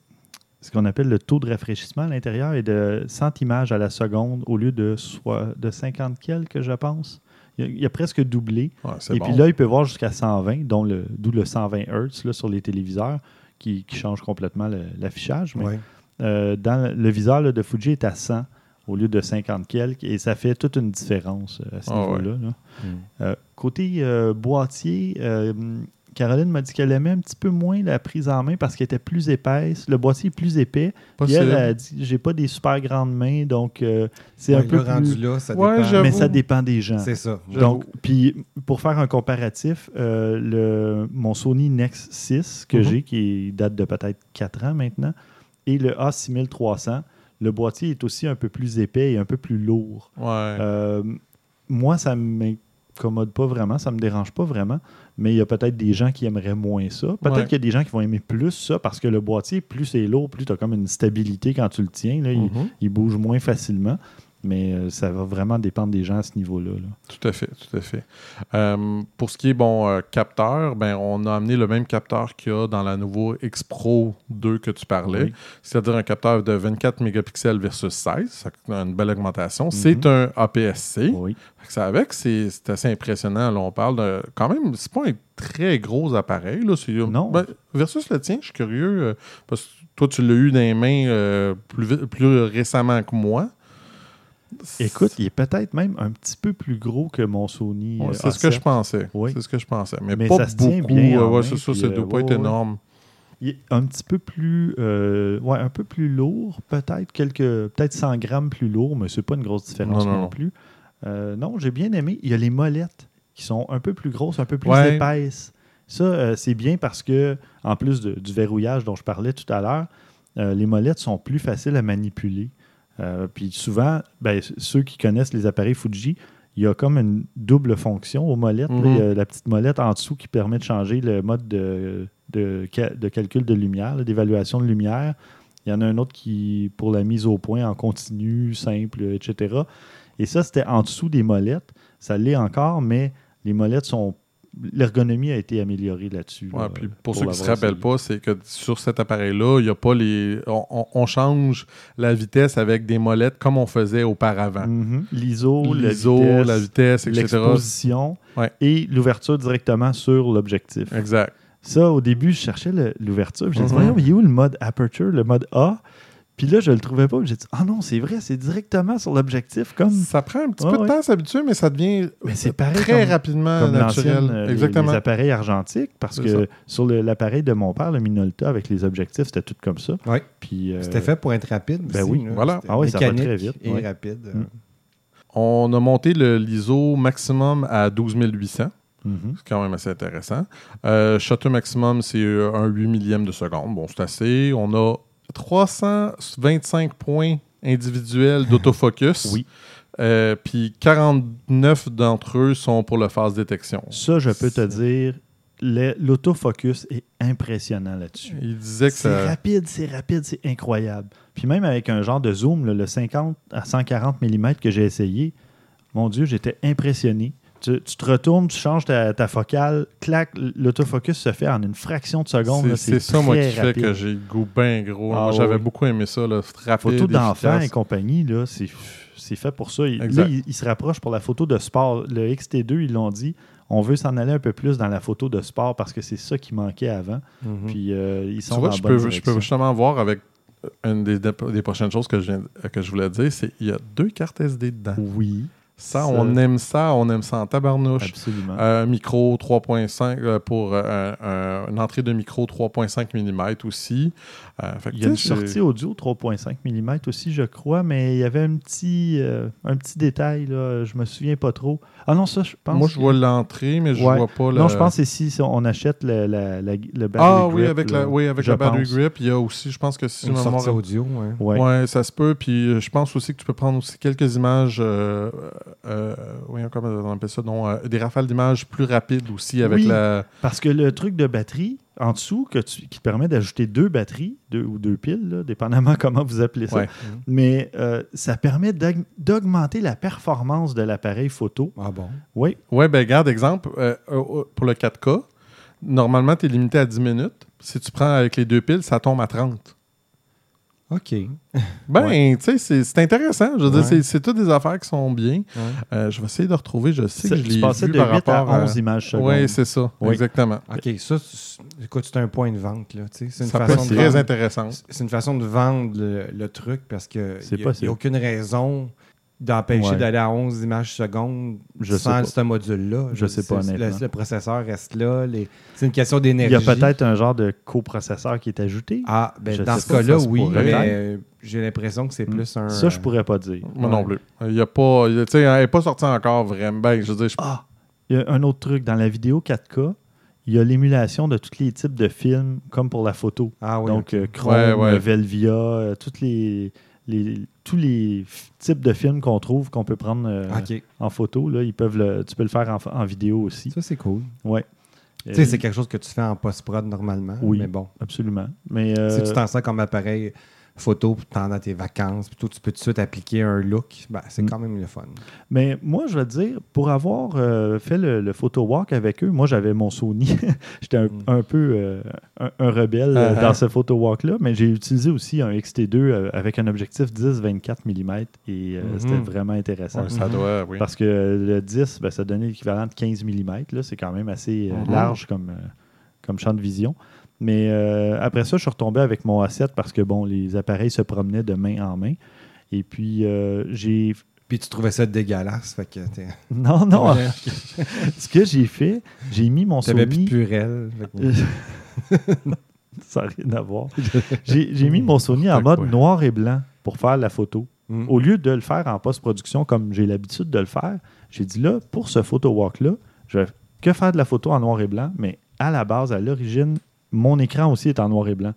ce qu'on appelle le taux de rafraîchissement à l'intérieur est de 100 images à la seconde au lieu de, soit, de 50 quelques, je pense. Il a, il a presque doublé. Ouais, Et bon. puis là, il peut voir jusqu'à 120, dont le, d'où le 120 Hz là, sur les téléviseurs qui, qui change complètement le- l'affichage. Mais Ouais. euh, dans le viseur là, de Fuji est à 100 au lieu de 50 quelques et ça fait toute une différence euh, à ce Ah niveau-là. là. Mm. Euh, côté euh, boîtier, euh, Caroline m'a dit qu'elle aimait un petit peu moins la prise en main parce qu'elle était plus épaisse. Le boîtier est plus épais. Puis elle a dit j'ai pas des super grandes mains, donc euh, c'est un peu là, rendu plus. là, ça Ouais, dépend. Mais ça dépend des gens. C'est ça. Donc, puis pour faire un comparatif, euh, le, mon Sony Nex 6 que Mhm. j'ai, qui date de peut-être 4 ans maintenant, et le A6300, le boîtier est aussi un peu plus épais et un peu plus lourd. Ouais. Euh, moi, ça ne m'incommode pas vraiment, ça me dérange pas vraiment, mais il y a peut-être des gens qui aimeraient moins ça. Peut-être Ouais. qu'il y a des gens qui vont aimer plus ça parce que le boîtier, plus c'est lourd, plus tu as comme une stabilité quand tu le tiens. là. il, Mhm. il bouge moins facilement. Mais euh, ça va vraiment dépendre des gens à ce niveau-là. là. Tout à fait, tout à fait. Euh, pour ce qui est bon euh, capteur, ben, on a amené le même capteur qu'il y a dans la nouveau X Pro 2 que tu parlais, Oui. c'est-à-dire un capteur de 24 mégapixels versus 16, ça a une belle augmentation. C'est un APS-C. Oui. Ça avec, c'est assez impressionnant. Là, on parle de quand même, c'est pas un très gros appareil. Là, Non. ben, versus le tien, je suis curieux parce que toi, tu l'as eu dans les mains plus, plus récemment que moi. Écoute, il est peut-être même un petit peu plus gros que mon Sony. Ouais, euh, c'est ce que A7. je pensais. Oui. C'est ce que je pensais. Mais, Mais pas ça se tient bien euh, ouais, main, c'est ça, ça euh, doit pas ouais, être énorme. Il est un petit peu plus, euh, ouais, un peu plus lourd, peut-être quelques, peut-être 100 grammes plus lourd, mais c'est pas une grosse différence Non, non, non, non. plus. Euh, non, j'ai bien aimé. Il y a les molettes qui sont un peu plus grosses, un peu plus Ouais. épaisses. Ça, euh, c'est bien parce que, en plus de- du verrouillage dont je parlais tout à l'heure, euh, les molettes sont plus faciles à manipuler. Euh, puis souvent, ben, ceux qui connaissent les appareils Fuji, il y a comme une double fonction aux molettes. là. Mhm. Il y a la petite molette en dessous qui permet de changer le mode de, de, ca- de calcul de lumière, d'évaluation de lumière. Il y en a un autre qui, pour la mise au point en continu, simple, etc. Et ça, c'était en dessous des molettes. Ça l'est encore, mais les molettes sont. L'ergonomie a été améliorée là-dessus. Ouais, là, puis pour, ceux qui ne se rappellent pas, c'est que sur cet appareil-là, il y a pas les. On, on- on change la vitesse avec des molettes comme on faisait auparavant. Mhm. L'ISO, la vitesse, la vitesse, etc. l'exposition Ouais. et l'ouverture directement sur l'objectif. Exact. Ça, au début, je cherchais l'ouverture. puis J'ai dit, Mhm. voyons, il est où le mode aperture, le mode A? Puis là, je le trouvais pas. puis J'ai dit, ah non, c'est vrai, c'est directement sur l'objectif, comme, Ça prend un petit Ouais, peu de temps à s'habituer, mais ça devient Mais c'est pareil très comme- rapidement comme naturel. euh, les- Exactement. Les, appareils argentiques, parce que ça. sur le- l'appareil de mon père, le Minolta, avec les objectifs, c'était tout comme ça. Oui. Puis, euh, C'était fait pour être rapide. ben aussi, oui. là. Voilà. Ah oui, ça va très vite, Et ouais. rapide. Mm. On a monté le l'ISO maximum à 12800. mhm. C'est quand même assez intéressant. Euh, shutter maximum, c'est un 8 millième de seconde. Bon, c'est assez. On a 325 points individuels d'autofocus. Oui. Euh, Puis 49 d'entre eux sont pour le phase détection. Ça, je peux te dire, l'autofocus est impressionnant là-dessus. Il disait que C'est ça. rapide, c'est rapide, c'est incroyable. Puis même avec un genre de zoom, là, le 50 à 140 mm que j'ai essayé, mon Dieu, j'étais impressionné. Tu, tu te retournes, tu changes ta, ta focale, clac, l'autofocus se fait en une fraction de seconde. C'est ça, moi, qui fait que j'ai le goût bien gros. Ah, moi, j'avais oui. beaucoup aimé ça, là, rapide, Photo efficace. et compagnie, là, c'est, fait pour ça. Il-. Là, il, il se rapproche pour la photo de sport. Le XT2, ils l'ont dit, on veut s'en aller un peu plus dans la photo de sport parce que c'est ça qui manquait avant. Mhm. Puis euh, ils sont Tu vois, dans je bonne peux, je peux justement voir avec une des, des prochaines choses que je, viens- que je voulais dire, c'est qu'il y a deux cartes SD dedans. Oui, Ça, Ça- on aime ça, on aime ça en tabarnouche. absolument. Un micro 3.5 euh, pour euh, un- un- une entrée de micro 3.5 mm aussi. Euh, Il y a une sortie audio 3.5 mm aussi, je crois, mais il y avait un petit, euh, un petit détail, là, je me souviens pas trop. Ah non, ça, je pense. Moi, je que- vois l'entrée, mais je Ouais. vois pas le. Non, je pense que c'est si, on achète le, la, la- le battery Ah oui, grip, avec là, la, oui, avec la battery pense. grip. Il y a aussi, je pense que si Une sortie mémoire- audio, ouais. Ouais. Ouais, ça se peut. Puis euh, je pense aussi que tu peux prendre aussi quelques images, euh, euh, oui, comment on appelle ça, non, euh, des rafales d'images plus rapides aussi avec Oui. la. Parce que le truc de batterie, en dessous, que tu- qui te permet d'ajouter deux batteries, deux ou deux piles, là, dépendamment [laughs] comment vous appelez ça, Ouais. mais euh, ça permet d'aug- d'augmenter la performance de l'appareil photo. Ah bon? Oui, Ouais, ben regarde, exemple, euh, euh, pour le 4K, normalement, tu es limité à 10 minutes. Si tu prends avec les deux piles, ça tombe à 30. OK. Ben, tu sais, c'est- intéressant. Je veux dire, Ouais. c'est- c'est toutes des affaires qui sont bien. Ouais. Euh, je vais essayer de retrouver. Je sais que je l'ai vu de par 8 à rapport 11 images secondes. Oui, c'est ça. Oui. Exactement. OK, ça, écoute, c'est un point de vente. Là, tu sais. c'est une Ça façon de très vendre- intéressant. C'est une façon de vendre le, le truc parce que n'y a, aucune raison d'empêcher Ouais. d'aller à 11 images secondes Je sans ce module-là. Je sais pas, le, honnêtement. le processeur reste là. les- C'est une question Il d'énergie. y a peut-être un genre de coprocesseur qui est ajouté. Ah, ben, Je dans ce cas-là, oui, mais euh, j'ai l'impression que c'est Hmm. plus un. Ça, je pourrais pas dire. Moi Ouais. non plus. Il y a pas. il y a- elle n'est pas sortie encore vraiment. Ben, je veux dire, je- Ah! Il y a un autre truc. Dans la vidéo 4K, il y a l'émulation de tous les types de films, comme pour la photo. Ah oui. Donc, euh, Chrome, Ouais, ouais. Velvia, euh, toutes les, les- tous les types de films qu'on trouve, qu'on peut prendre euh, en photo, là, ils peuvent le- tu peux le faire en, en vidéo aussi. Ça, c'est cool. Ouais. Tu sais, Euh, c'est quelque chose que tu fais en post-prod normalement. Oui. Mais bon, Absolument. Mais, euh, si tu t'en sers comme appareil photo pendant tes vacances, plutôt tu peux tout de suite appliquer un look, ben, c'est Mm. quand même le fun. Mais moi, je vais te dire, pour avoir euh, fait le, le photo walk avec eux, moi, j'avais mon Sony. [laughs] J'étais un, Mm. un peu euh, un, un rebelle euh, Uh-huh. dans ce photo walk-là, mais j'ai utilisé aussi un XT2 euh, avec un objectif 10-24 mm et euh, Mhm. c'était vraiment intéressant. ouais, ça doit, oui. Parce que le 10, ben, ça donnait l'équivalent de 15 mm. Là, c'est quand même assez euh, Mhm. large comme, euh, comme champ de vision. Mais euh, après ça, je suis retombé avec mon A7 parce que bon, les appareils se promenaient de main en main. Et puis, euh, j'ai. Puis tu trouvais ça dégueulasse, fait que t'es- [laughs] Non, non. [laughs] Ce que j'ai fait, j'ai mis mon t'avais plus de que- [laughs] ça n'a rien à voir. J'ai j'ai mis mon Sony en mode noir et blanc pour faire la photo. Mm. Au lieu de le faire en post-production comme j'ai l'habitude de le faire, j'ai dit là, pour ce photo walk-là, je vais que faire de la photo en noir et blanc, mais à la base, à l'origine, mon écran aussi est en noir et blanc.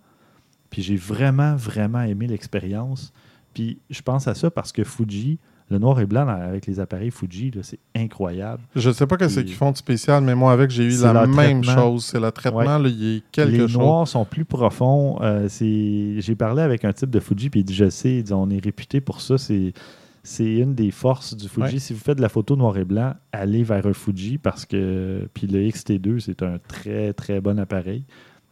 Puis j'ai vraiment, vraiment aimé l'expérience. Puis je pense à ça parce que Fuji, le noir et blanc avec les appareils Fuji, c'est incroyable. Je sais pas qu'est-ce Et- qu'ils font de spécial, mais moi, avec, j'ai eu C'est la même traitement. chose. C'est le traitement, là, il y a quelque les chose. noirs sont plus profonds. Euh, c'est- J'ai parlé avec un type de Fuji, puis il dit Je sais, il dit, on est réputé pour ça. C'est c'est une des forces du Fuji. Ouais. Si vous faites de la photo noir et blanc, allez vers un Fuji parce que. Puis le XT2, c'est un très, très bon appareil.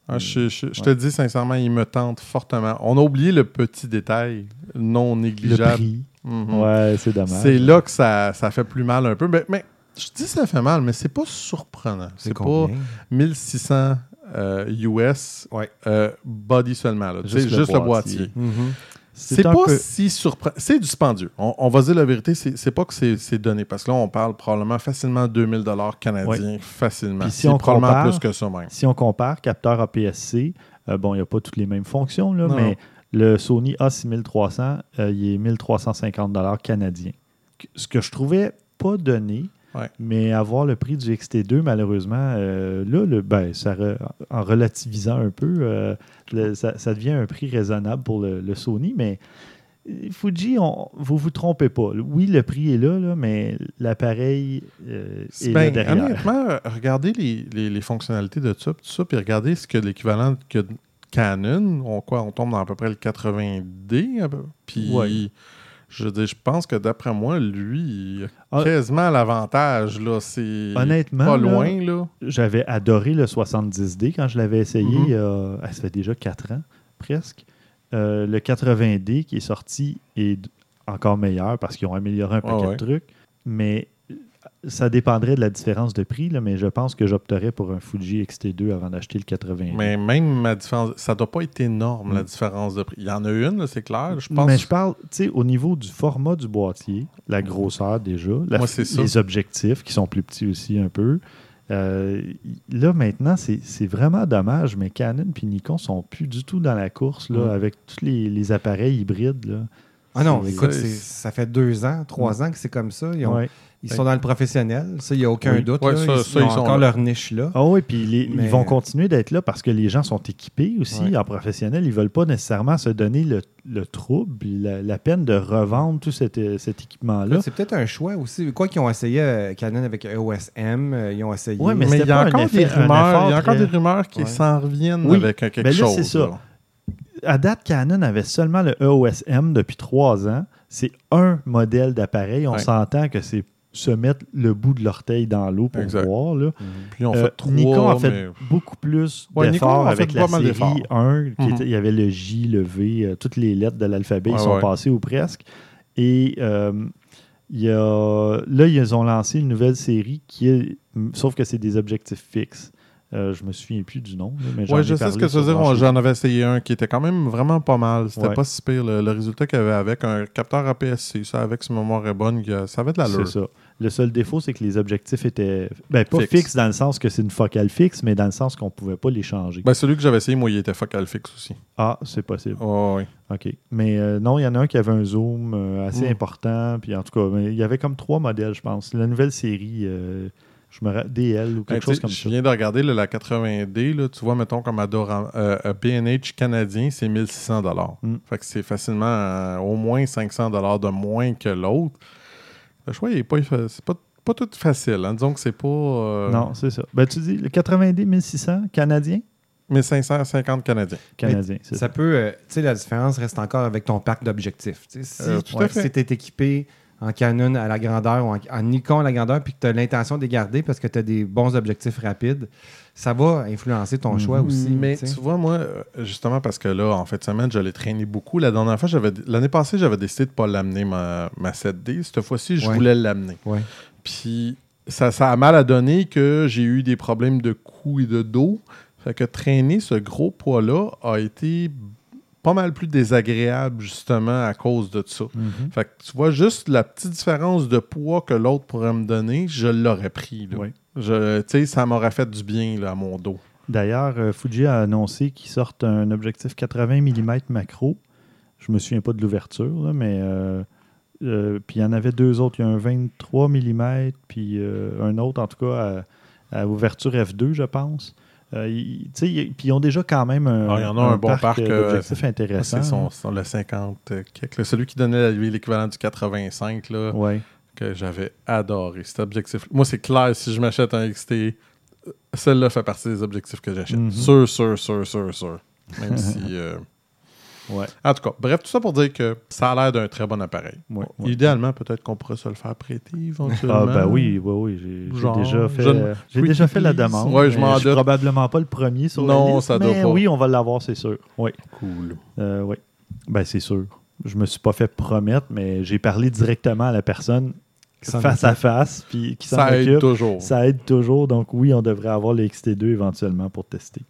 Ah, je, je- je Ouais. te dis sincèrement, il me tente fortement. On a oublié le petit détail non Le négligeable. prix, Mhm. ouais, c'est dommage. C'est là que ça, ça fait plus mal un peu. Mais, mais je dis ça fait mal, mais c'est pas surprenant. C'est pas combien? 1600 euh, US Ouais. euh, body seulement. Là. Juste le le boîtier. boîtier. Mhm. C'est pas peu- si surprenant. C'est dispendieux. On, on va dire la vérité, c'est pas que c'est donné. Parce que là, on parle probablement facilement 2000 dollars canadiens, facilement. Puis si C'est on probablement compare- plus que ça même. Si on compare capteur APS-C, euh, bon, il n'y a pas toutes les mêmes fonctions, là, Non, mais non. le Sony A6300, euh, il est 1350 canadiens. Ce que je trouvais pas donné, Ouais. mais avoir le prix du XT2, malheureusement, euh, là, le, ben, ça re- en relativisant un peu, euh, le- ça, ça devient un prix raisonnable pour le, le Sony, mais euh, Fuji, on, vous vous trompez pas. Oui, le prix est là, là mais l'appareil euh, est là Ben, derrière. honnêtement, regardez les, les- les fonctionnalités de ça, tout ça, puis regardez ce que l'équivalent que de Canon, on, quoi, on tombe dans à peu près le 80D, à peu- puis Ouais. Je dire, je pense que d'après moi, lui, il a Ah. quasiment l'avantage, là, c'est Honnêtement, pas loin, là. J'avais adoré le 70D quand je l'avais essayé. Il y a- ah, ça fait déjà 4 ans, presque. Euh, le 80D qui est sorti est encore meilleur parce qu'ils ont amélioré un Ouais, paquet ouais. de trucs. Mais euh, ça dépendrait de la différence de prix, là, mais je pense que j'opterais pour un Fuji XT2 avant d'acheter le 80D. Mais même ma différence, ça doit pas être énorme, la Mm. différence de prix. Il y en a une, là, c'est clair, je pense. Mais je parle, tu sais, au niveau du format du boîtier, la grosseur déjà, la- Moi, c'est ça. les objectifs qui sont plus petits aussi un peu. Euh, là, maintenant, c'est c'est vraiment dommage, mais Canon et Nikon sont plus du tout dans la course là, Mm. avec tous les, les appareils hybrides. Là. Ah non, écoute, ça fait deux ans, trois ans que c'est comme ça. Ils, ont- Ouais. Ils sont dans le professionnel, ça, il n'y a aucun Oui. doute. Ouais, là. ça- ils, ça, ils ont ils sont encore là. leur niche là. Ah oui, puis les- Mais- ils vont continuer d'être là parce que les gens sont équipés aussi Ouais. en professionnel. Ils ne veulent pas nécessairement se donner le, le trouble, la, la peine de revendre tout cet, euh, cet équipement-là. C'est peut-être un choix aussi. Quoi qu'ils ont essayé euh, Canon avec EOS M, euh, ils ont essayé. Ouais, mais Mais il y a encore effet- des rumeurs, il y a encore très- des rumeurs qui Ouais. s'en reviennent Oui. avec euh, quelque Ben là, chose. c'est ça. à date, Canon avait seulement le E EOS M depuis trois ans. C'est un modèle d'appareil. On Ouais. s'entend que c'est se mettre le bout de l'orteil dans l'eau pour Exact. voir. Là. Puis on Euh, fait trois, Nikon a fait mais- beaucoup plus Ouais, d'efforts avec la série d'efforts. 1. qui Mhm. était- il y avait le J, le V, euh, toutes les lettres de l'alphabet, Ouais, ils sont ouais. passés ou presque. Et euh, il y a, là, ils ont lancé une nouvelle série qui est, sauf que c'est des objectifs fixes. Euh, je me souviens plus du nom. mais Ouais, ai je sais ce que tu veux dire. J'en avais essayé un qui était quand même vraiment pas mal. C'était Ouais. pas si pire. Le, le résultat qu'il y avait avec un capteur APS-C, ça, avec si ma mémoire est bonne, ça avait de C'est l'allure. ça. Le seul défaut, c'est que les objectifs étaient ben, pas Fixe. fixes dans le sens que c'est une focale fixe, mais dans le sens qu'on pouvait pas les changer. Ben, celui que j'avais essayé, moi, il était focal fixe aussi. ah, c'est possible. Oh, oui. OK. Mais euh, non, il y en a un qui avait un zoom euh, assez Mm. important. Puis en tout cas, mais il y avait comme trois modèles, je pense. La nouvelle série, euh, je me DL ou Ben, quelque tu chose comme je ça. viens de regarder là, la 80D. Là, tu vois, mettons, comme Adora, euh, B&H canadien, c'est 1600 Mm. Fait que c'est facilement euh, au moins 500 de moins que l'autre. Le choix, il est pas, c'est pas, pas tout facile. Hein. Disons que c'est pas... euh, Non, c'est ça. Ben, tu dis le 90 1600 canadien? 1550 canadiens? Canadien, c'est ça. Ça peut. euh, tu sais, la différence reste encore avec ton parc d'objectifs. Tu sais, Si, Euh, tout à ouais, fait. si tu es équipé en Canon à la grandeur ou en, en Nikon à la grandeur, puis que tu as l'intention de les garder parce que tu as des bons objectifs rapides, ça va influencer ton Mhm. choix aussi. Mais tu sais. tu vois, moi, euh, justement, parce que là, en fait de semaine, je l'ai traîné beaucoup. La dernière fois, j'avais l'année passée, j'avais décidé de ne pas l'amener, ma, ma 7D. Cette fois-ci, je Ouais. voulais l'amener. Ouais. Puis ça, ça a mal à donner que j'ai eu des problèmes de cou et de dos. Fait que traîner ce gros poids-là a été pas mal plus désagréable, justement, à cause de ça. Mhm. Fait que tu vois, juste la petite différence de poids que l'autre pourrait me donner, je l'aurais pris. là. Oui. Je- Tu sais, ça m'aurait fait du bien là, à mon dos. D'ailleurs, euh, Fuji a annoncé qu'ils sortent un objectif 80 mm macro. Je me souviens pas de l'ouverture, mais euh, euh, puis il y en avait deux autres. Il y a un 23 mm, puis un autre, en tout cas, à, à ouverture F2, je pense. Euh, il- tu sais, il- puis ils ont déjà quand même un, Ah, il y en a un bon parc, euh, euh, d'objectifs Ah, intéressants. C'est le 50 euh, quelque. Celui qui donnait l'équivalent du 85, là, Ouais. que j'avais adoré. Cet objectif. Moi, c'est clair, si je m'achète un XT, euh, celle-là fait partie des objectifs que j'achète. Mhm. Sûr, sûr, sûr, sûr, sûr. Même [laughs] si. Ouais. En tout cas, bref, tout ça pour dire que ça a l'air d'un très bon appareil. Ouais, ouais. Idéalement, peut-être qu'on pourrait se le faire prêter éventuellement. Ah ben oui, oui, oui. J'ai déjà fait, euh, j'ai déjà fait la demande. Ouais, je m'en suis doute. probablement pas le premier sur Non, la liste. ça doit mais pas. oui, on va l'avoir, c'est sûr. Oui. Cool. Euh, oui. Ben, c'est sûr. Je me suis pas fait promettre, mais j'ai parlé directement à la personne face à face, puis qui s'en Ça aide toujours. Ça aide toujours. Donc oui, on devrait avoir le XT2 éventuellement pour tester.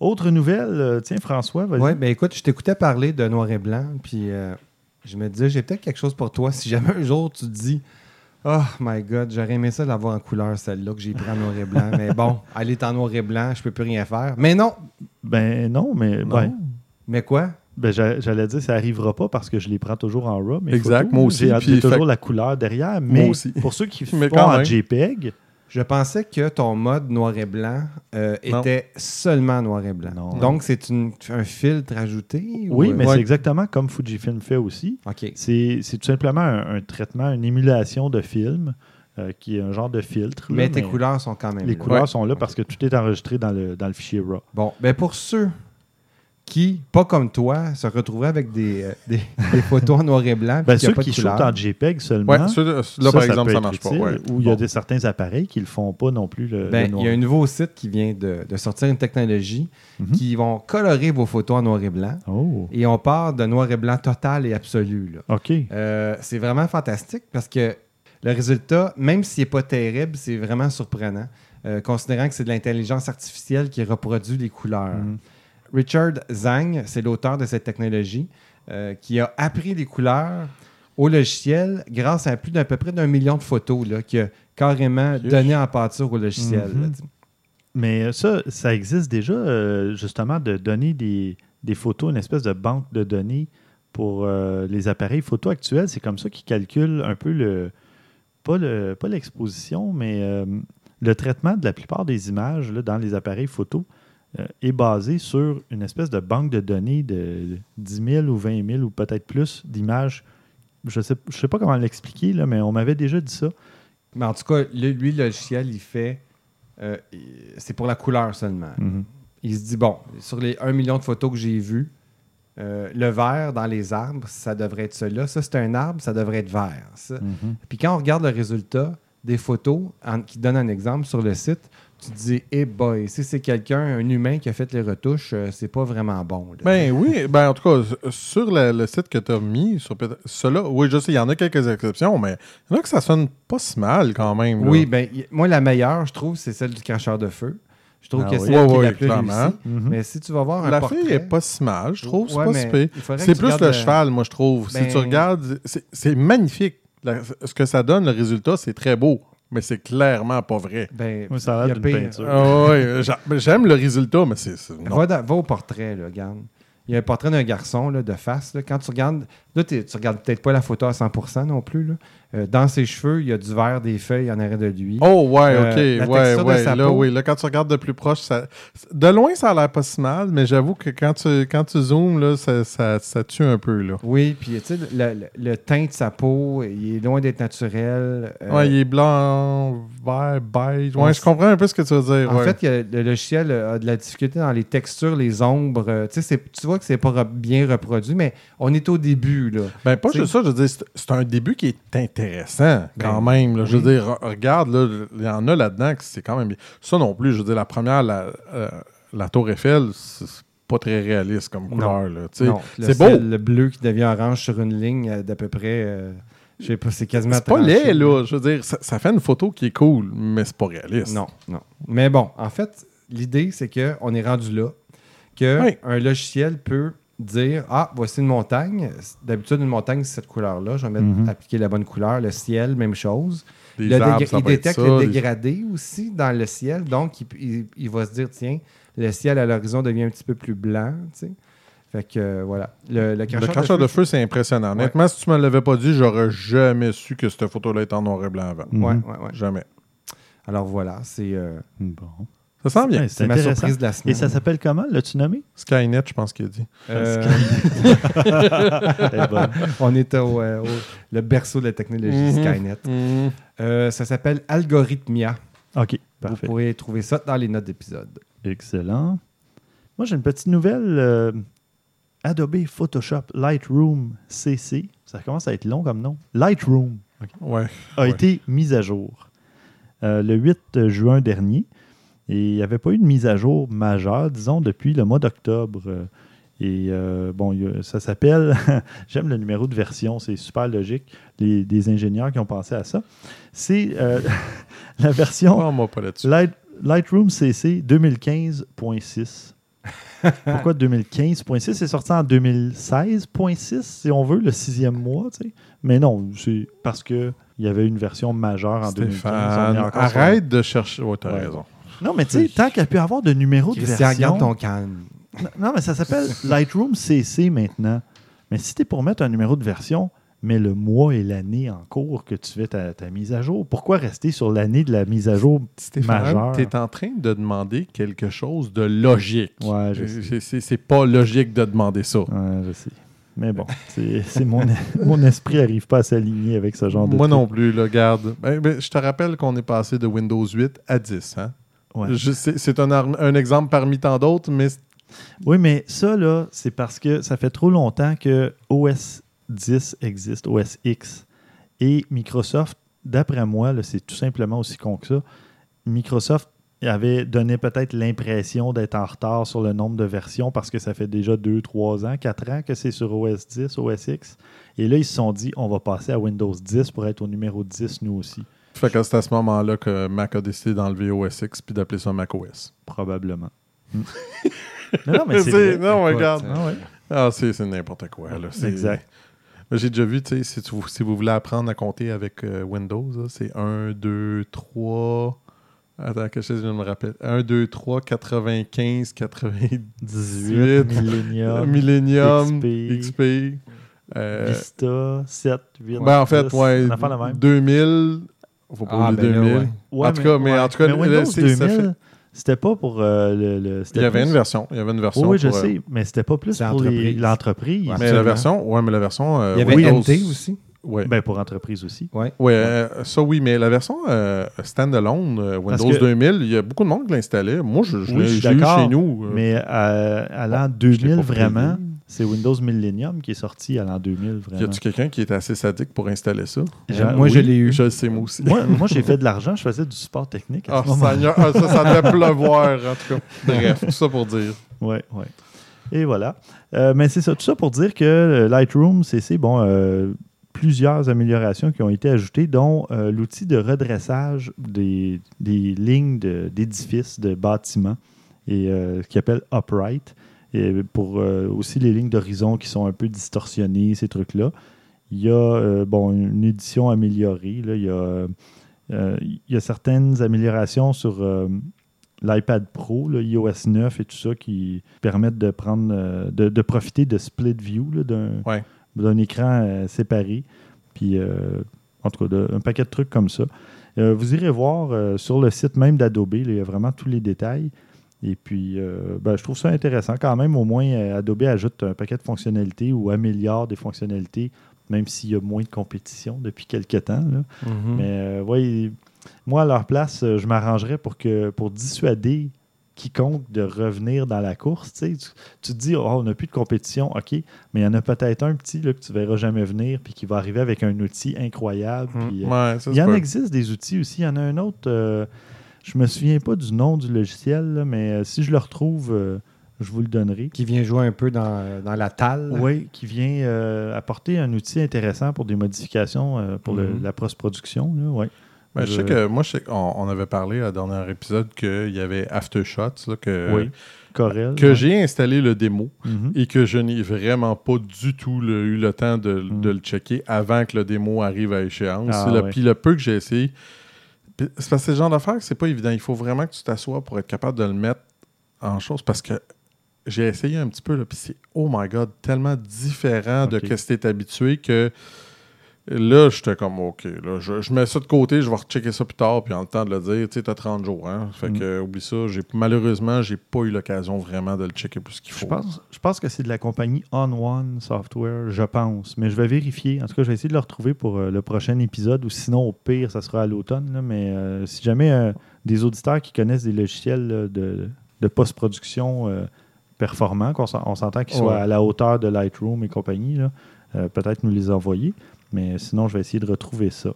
Autre nouvelle, euh, tiens François, vas-y. Ouais, ben écoute, je t'écoutais parler de noir et blanc, puis euh, je me disais, j'ai peut-être quelque chose pour toi. [laughs] Si jamais un jour tu te dis, oh my god, j'aurais aimé ça l'avoir en couleur, celle-là, que j'ai pris en noir et blanc. mais bon, [laughs] elle est en noir et blanc, je peux plus rien faire. Mais non! Ben non, mais Non. ben, Mais quoi? ben, j'a- j'allais dire ça arrivera pas parce que je les prends toujours en RAW. mes Exact, photos. moi aussi, J'ai toujours fait- la couleur derrière, mais aussi. pour ceux qui [laughs] Mais font en. JPEG, Je pensais que ton mode noir et blanc euh, était seulement noir et blanc. Non. Donc, c'est une- un filtre ajouté? oui, ou, euh, mais Ouais. c'est exactement comme Fujifilm fait aussi. OK. C'est c'est tout simplement un, un traitement, une émulation de film euh, qui est un genre de filtre. là, Mais tes couleurs sont quand même Les là. couleurs sont là parce que tout est enregistré dans le, dans le fichier RAW. Bon, ben pour ceux qui, pas comme toi, se retrouveraient avec des, euh, [laughs] des, des photos en noir et blanc, Ben, a ceux pas qui shootent en JPEG seulement, Ouais, ceux- là, ça, par ça exemple, ça être marche pas. ouais. Ou il y a des, certains appareils qui ne le font pas non plus. Le, ben, il y a un nouveau site qui vient de, de sortir une technologie Mhm. qui vont colorer vos photos en noir et blanc. Oh, Et on part de noir et blanc total et absolu. là. OK. Euh, c'est vraiment fantastique parce que le résultat, même s'il n'est pas terrible, c'est vraiment surprenant, euh, considérant que c'est de l'intelligence artificielle qui reproduit les couleurs. Mhm. Richard Zhang, c'est l'auteur de cette technologie, euh, qui a appris les couleurs au logiciel grâce à plus d'à peu près d'un million de photos là, qui a carrément donné en pâture au logiciel. Mhm. là. Mais euh, ça, ça existe déjà, euh, justement, de donner des, des photos, une espèce de banque de données pour euh, les appareils photo actuels. C'est comme ça qu'ils calculent un peu le. Pas le- pas l'exposition, mais le traitement de la plupart des images là, dans les appareils photo euh, est basé sur une espèce de banque de données de 10 000 ou 20 000 ou peut-être plus d'images. Je ne sais, je sais pas comment l'expliquer, là, mais on m'avait déjà dit ça. Mais en tout cas, lui, le logiciel, il fait. euh, c'est pour la couleur seulement. Mhm. Il se dit bon, sur les 1 million de photos que j'ai vues, Euh, le vert dans les arbres, ça devrait être cela. Ça, c'est un arbre, ça devrait être vert. ça. Mhm. Puis quand on regarde le résultat des photos, en- qui donnent un exemple sur le site, tu te dis, eh boy, si c'est quelqu'un, un humain qui a fait les retouches, euh, c'est pas vraiment bon. là. Ben oui, ben en tout cas, sur le, le site que tu as mis, sur ceux-là, oui, je sais, il y en a quelques exceptions, mais il y en a que ça sonne pas si mal quand même. là. oui, ben, y- moi, la meilleure, je trouve, c'est celle du cracheur de feu. Je trouve Ah que oui. c'est est ouais, la plus réussie. Mhm. Mais si tu vas voir un La portrait... fille est pas si mal, je trouve. C'est Ouais, pas si C'est plus le euh, cheval, moi, je trouve. si ben- tu regardes, c'est- c'est magnifique. La- ce que ça donne, le résultat, c'est très beau, mais c'est clairement pas vrai. Ben, Oui, ça a l'air d'une peinture. Ah mais j'aime le résultat, mais c'est. Va, va au portrait, là, regarde. Il y a un portrait d'un garçon là, de face. là. Quand tu regardes, là, tu regardes peut-être pas la photo à 100% non plus. là. Euh, dans ses cheveux, il y a du vert, des feuilles en arrière de lui. Oh, ouais, Euh, ok. ouais, ouais. Là, peau. oui. Là, quand tu regardes de plus proche, ça... de loin, ça a l'air pas si mal, mais j'avoue que quand tu, quand tu zoomes, là, ça, ça, ça tue un peu. Là. Oui, puis tu sais, le, le- le teint de sa peau, il est loin d'être naturel. Euh, Ouais, il est blanc, vert, beige. Ouais, On je comprends un peu ce que tu veux dire. En ouais. fait, a- le logiciel a de la difficulté dans les textures, les ombres. Euh, Tu sais, tu vois que c'est pas re- bien reproduit, mais on est au début. Là. Ben, pas juste ça, je veux dire, c'est- un début qui est intéressant quand Ben, même. là. Je veux dire, re- regarde, là, il y en a là-dedans que c'est quand même bien. Ça non plus, je veux dire, la première, la, euh, la Tour Eiffel, c'est pas très réaliste comme couleur. c'est beau. Le bleu qui devient orange sur une ligne euh, d'à peu près. euh, je sais pas, c'est quasiment. C'est pas laid, là. Je veux dire, ça, ça fait une photo qui est cool, mais c'est pas réaliste. Non, non. Mais bon, en fait, l'idée, c'est qu'on est rendu là, qu'un Oui. logiciel peut dire Ah, voici une montagne. D'habitude, une montagne, c'est cette couleur-là. Je vais mettre, Mhm. appliquer la bonne couleur. Le ciel, même chose. Le arbres, il détecte ça, le les- dégradé aussi dans le ciel. Donc, il, il- il va se dire Tiens, le ciel à l'horizon devient un petit peu plus blanc. tu sais. Fait que euh, voilà. Le, le Le cracheur de feu, c'est impressionnant. Ouais. Honnêtement, si tu me l'avais pas dit, j'aurais jamais su que cette photo-là était en noir et blanc avant. Ouais, ouais, ouais. Jamais. Alors voilà, c'est euh, Bon. Ça sent bien. Ouais, c'est ma surprise de la Et semaine. ça s'appelle comment, l'as-tu nommé? Skynet, je pense qu'il a dit. Euh, Eh [laughs] ben, on est au, euh, au- le berceau de la technologie Mhm. Skynet. Mhm. Euh, ça s'appelle Algorithmia. OK, Vous parfait. pourrez trouver ça dans les notes d'épisode. Excellent. Moi, j'ai une petite nouvelle. euh, Adobe Photoshop Lightroom CC. Ça commence à être long comme nom. Lightroom Ouais. a Ouais. été mise à jour euh, le 8 juin dernier. Et il n'y avait pas eu de mise à jour majeure, disons, depuis le mois d'octobre. Et euh, bon, ça s'appelle, [laughs] j'aime le numéro de version, c'est super logique, les, des ingénieurs qui ont pensé à ça. C'est euh, [laughs] la version Oh, moi pas là-dessus. Light- Lightroom CC 2015.6. [laughs] Pourquoi 2015.6 C'est sorti en 2016.6, si on veut, le sixième mois. tu sais. Mais non, c'est parce qu'il y avait une version majeure en 2015. on Stéphane, est encore sur- arrête de chercher. Ouais, t'as Ouais. raison. Non, mais tu sais, tant qu'il y a pu avoir de numéros de Christian, version. garde ton calme. Non, mais ça s'appelle Lightroom CC maintenant. Mais si tu es pour mettre un numéro de version, mets le mois et l'année en cours que tu fais ta, ta mise à jour. Pourquoi rester sur l'année de la mise à jour majeure? tu es en train de demander quelque chose de logique. Ouais, je sais. C'est- C'est c'est pas logique de demander ça. Ouais, je sais. Mais bon, c'est c'est mon, [laughs] mon esprit n'arrive pas à s'aligner avec ce genre de Moi truc. non plus, là, garde. Ben, ben, je te rappelle qu'on est passé de Windows 8 à 10. Hein? Ouais. C'est un, exemple parmi tant d'autres, mais Oui, mais ça, là, c'est parce que ça fait trop longtemps que OS 10 existe, OS X. Et Microsoft, d'après moi, c'est tout simplement aussi con que ça. Microsoft avait donné peut-être l'impression d'être en retard sur le nombre de versions parce que ça fait déjà 2, 3 ans, 4 ans que c'est sur OS 10, OS X. Et là, ils se sont dit, on va passer à Windows 10 pour être au numéro 10, nous aussi. Fait que c'est à ce moment-là que Mac a décidé d'enlever OS X puis d'appeler ça Mac OS. Probablement. Hmm. [laughs] non, non, mais c'est [laughs] non, regarde. Ah ouais. Ah, c'est n'importe quoi. Là. C'est- Exact. J'ai déjà vu, tu sais, si, vous voulez apprendre à compter avec euh, Windows, c'est 1, 2, 3. Attends, quelque chose, je me rappelle. 1, 2, 3, 95, 98, 18, Millennium, Millennium, XP, XP. euh, Vista, 7, 8. ben, en fait, 10, ouais. On a fait la même. 2000. Faut pas Ah, oublier ben là, 2000. ouais. Ouais, en tout cas, mais en tout cas, mais là, Windows c'est- ça 2000, fait- c'était pas pour euh, le. le- Il y avait plus- une version. Il y avait une version. Oui, oui, je pour, euh, sais, mais c'était pas plus pour l'entreprise. Ouais. Mais la version, ouais, mais la version. euh, Il y avait Windows- NT aussi. Ouais. Ben, pour entreprise aussi. Ouais. Ouais, euh, ça oui, mais la version euh, standalone euh, Windows que- 2000, il y a beaucoup de monde qui l'installait. Moi, je, je Oui, l'ai chez nous. euh, Mais à, à l'an je l'ai 2000, pas vraiment, C'est Windows Millennium qui est sorti à l'an 2000, Y vraiment. a-tu quelqu'un qui est assez sadique pour installer ça? J'a- moi, oui. je l'ai eu. Je le sais, moi aussi. Moi, moi, j'ai fait de l'argent, je faisais du support technique à Ah, ce moment Seigneur, ah, ça, ça devait pleuvoir, en tout cas. [laughs] Bref, tout ça pour dire. Ouais, ouais. Et voilà. Euh, mais c'est ça, tout ça pour dire que euh, Lightroom CC, bon, euh, plusieurs améliorations qui ont été ajoutées, dont euh, l'outil de redressage des, des lignes d'édifices, de, bâtiments, et euh, ce qu'il appelle Upright, et pour euh, aussi les lignes d'horizon qui sont un peu distorsionnées, ces trucs-là. Il y a euh, bon, une édition améliorée. Là. Il, y a, euh, il y a certaines améliorations sur l'iPad Pro, là, iOS 9 et tout ça qui permettent de prendre de, de profiter de split view d'un Ouais. écran séparé. Puis en tout cas, de- un paquet de trucs comme ça. Vous irez voir sur le site même d'Adobe, il y a vraiment tous les détails. Et puis, euh, ben, je trouve ça intéressant quand même. Au moins, euh, Adobe ajoute un paquet de fonctionnalités ou améliore des fonctionnalités, même s'il y a moins de compétition depuis quelques temps. là. Mhm. Mais euh, ouais, moi, à leur place, euh, je m'arrangerais pour que pour dissuader quiconque de revenir dans la course. Tu, te dis, oh, on n'a plus de compétition, OK, mais il y en a peut-être un petit là, que tu verras jamais venir, puis qui va arriver avec un outil incroyable. Puis, Ouais, ça, il y en existe des outils aussi. Il y en a un autre, euh, je me souviens pas du nom du logiciel, là, mais euh, si je le retrouve, euh, je vous le donnerai. Qui vient jouer un peu dans, dans la talle. Oui, qui vient euh, apporter un outil intéressant pour des modifications euh, pour le- Mhm. la post-production. ouais. Ben, je Je- sais que moi, je sais qu'on on avait parlé à dernier épisode qu'il y avait Aftershots, là, que, oui, Corel. que ouais. j'ai installé le démo Mhm. et que je n'ai vraiment pas du tout le- eu le temps de, Mm. de le checker avant que le démo arrive à échéance. Ah, C'est le- ouais. Puis le peu que j'ai essayé, puis c'est parce que ce genre d'affaires, c'est pas évident. Il faut vraiment que tu t'assoies pour être capable de le mettre en chose parce que j'ai essayé un petit peu, là, puis c'est, oh my god, tellement différent de ce que tu es habitué que là, j'étais comme, OK, là, je, je mets ça de côté, je vais rechecker ça plus tard, puis en le temps de le dire, tu sais, t'as 30 jours, hein. Fait Mm. que, oublie ça. J'ai, malheureusement, j'ai pas eu l'occasion vraiment de le checker plus qu'il faut. Je pense, je pense que c'est de la compagnie On One Software, je pense. Mais je vais vérifier. En tout cas, je vais essayer de le retrouver pour euh, le prochain épisode ou sinon, au pire, ça sera à l'automne. Mais euh, si jamais euh, des auditeurs qui connaissent des logiciels là, de, de post-production performants, qu'on on s'entend qu'ils soient Ouais. à la hauteur de Lightroom et compagnie, peut-être nous les envoyer. Mais sinon, je vais essayer de retrouver ça.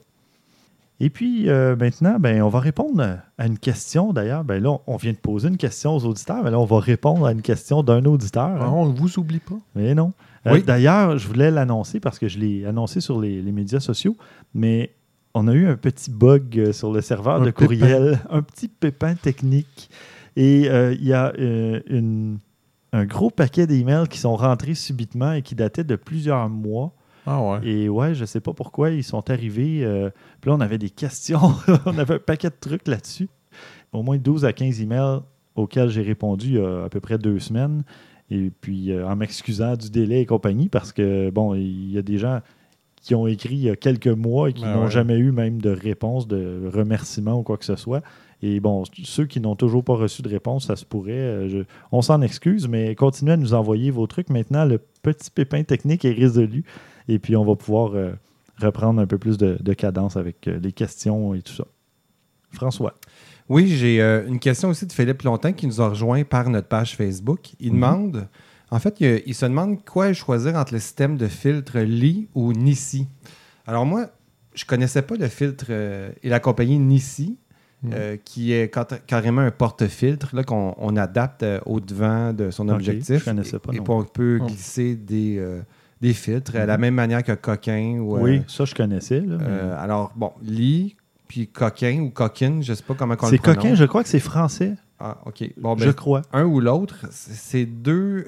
Et puis euh, maintenant, ben, on va répondre à une question. D'ailleurs, ben, là, on vient de poser une question aux auditeurs, mais là, on va répondre à une question d'un auditeur. Ah, hein. on ne vous oublie pas. Mais non. Euh, Oui. D'ailleurs, je voulais l'annoncer parce que je l'ai annoncé sur les, les médias sociaux, mais on a eu un petit bug euh, sur le serveur Un de pépin. courriel, [laughs] un petit pépin technique. Et euh, il y a une- un gros paquet d'emails qui sont rentrés subitement et qui dataient de plusieurs mois. Ah ouais. Et ouais, je sais pas pourquoi ils sont arrivés. euh, puis là, on avait des questions. [laughs] on avait un paquet de trucs là-dessus. Au moins 12 à 15 emails auxquels j'ai répondu il y a à peu près deux semaines. Et puis, euh, en m'excusant du délai et compagnie, parce que, bon, il y a des gens qui ont écrit il y a quelques mois et qui Ben n'ont ouais. jamais eu même de réponse, de remerciement ou quoi que ce soit. Et bon, ceux qui n'ont toujours pas reçu de réponse, ça se pourrait. euh, je- on s'en excuse, mais continuez à nous envoyer vos trucs. Maintenant, le petit pépin technique est résolu. Et puis, on va pouvoir euh, reprendre un peu plus de, de cadence avec euh, les questions et tout ça. François. Oui, j'ai euh, une question aussi de Philippe Longtemps qui nous a rejoint par notre page Facebook. Il Mhm. demande, en fait, il, il se demande quoi choisir entre le système de filtre Lee ou Nissi. Alors moi, je connaissais pas le filtre euh, et la compagnie Nissi, Mhm. euh, qui est carrément un porte-filtre là, qu'on on adapte euh, au devant de son objectif. je connaissais pas, Et, puis on peut Oh. glisser des, euh, des filtres à Mhm. la même manière que Coquin. Ou, euh, Oui, ça, je connaissais. là, mais- euh, alors, bon, Lee, puis Coquin ou Coquine, je sais pas comment on c'est le prononce. coquin, je crois que c'est français. Ah, OK. Bon, je ben, crois. un ou l'autre, c'est c'est deux,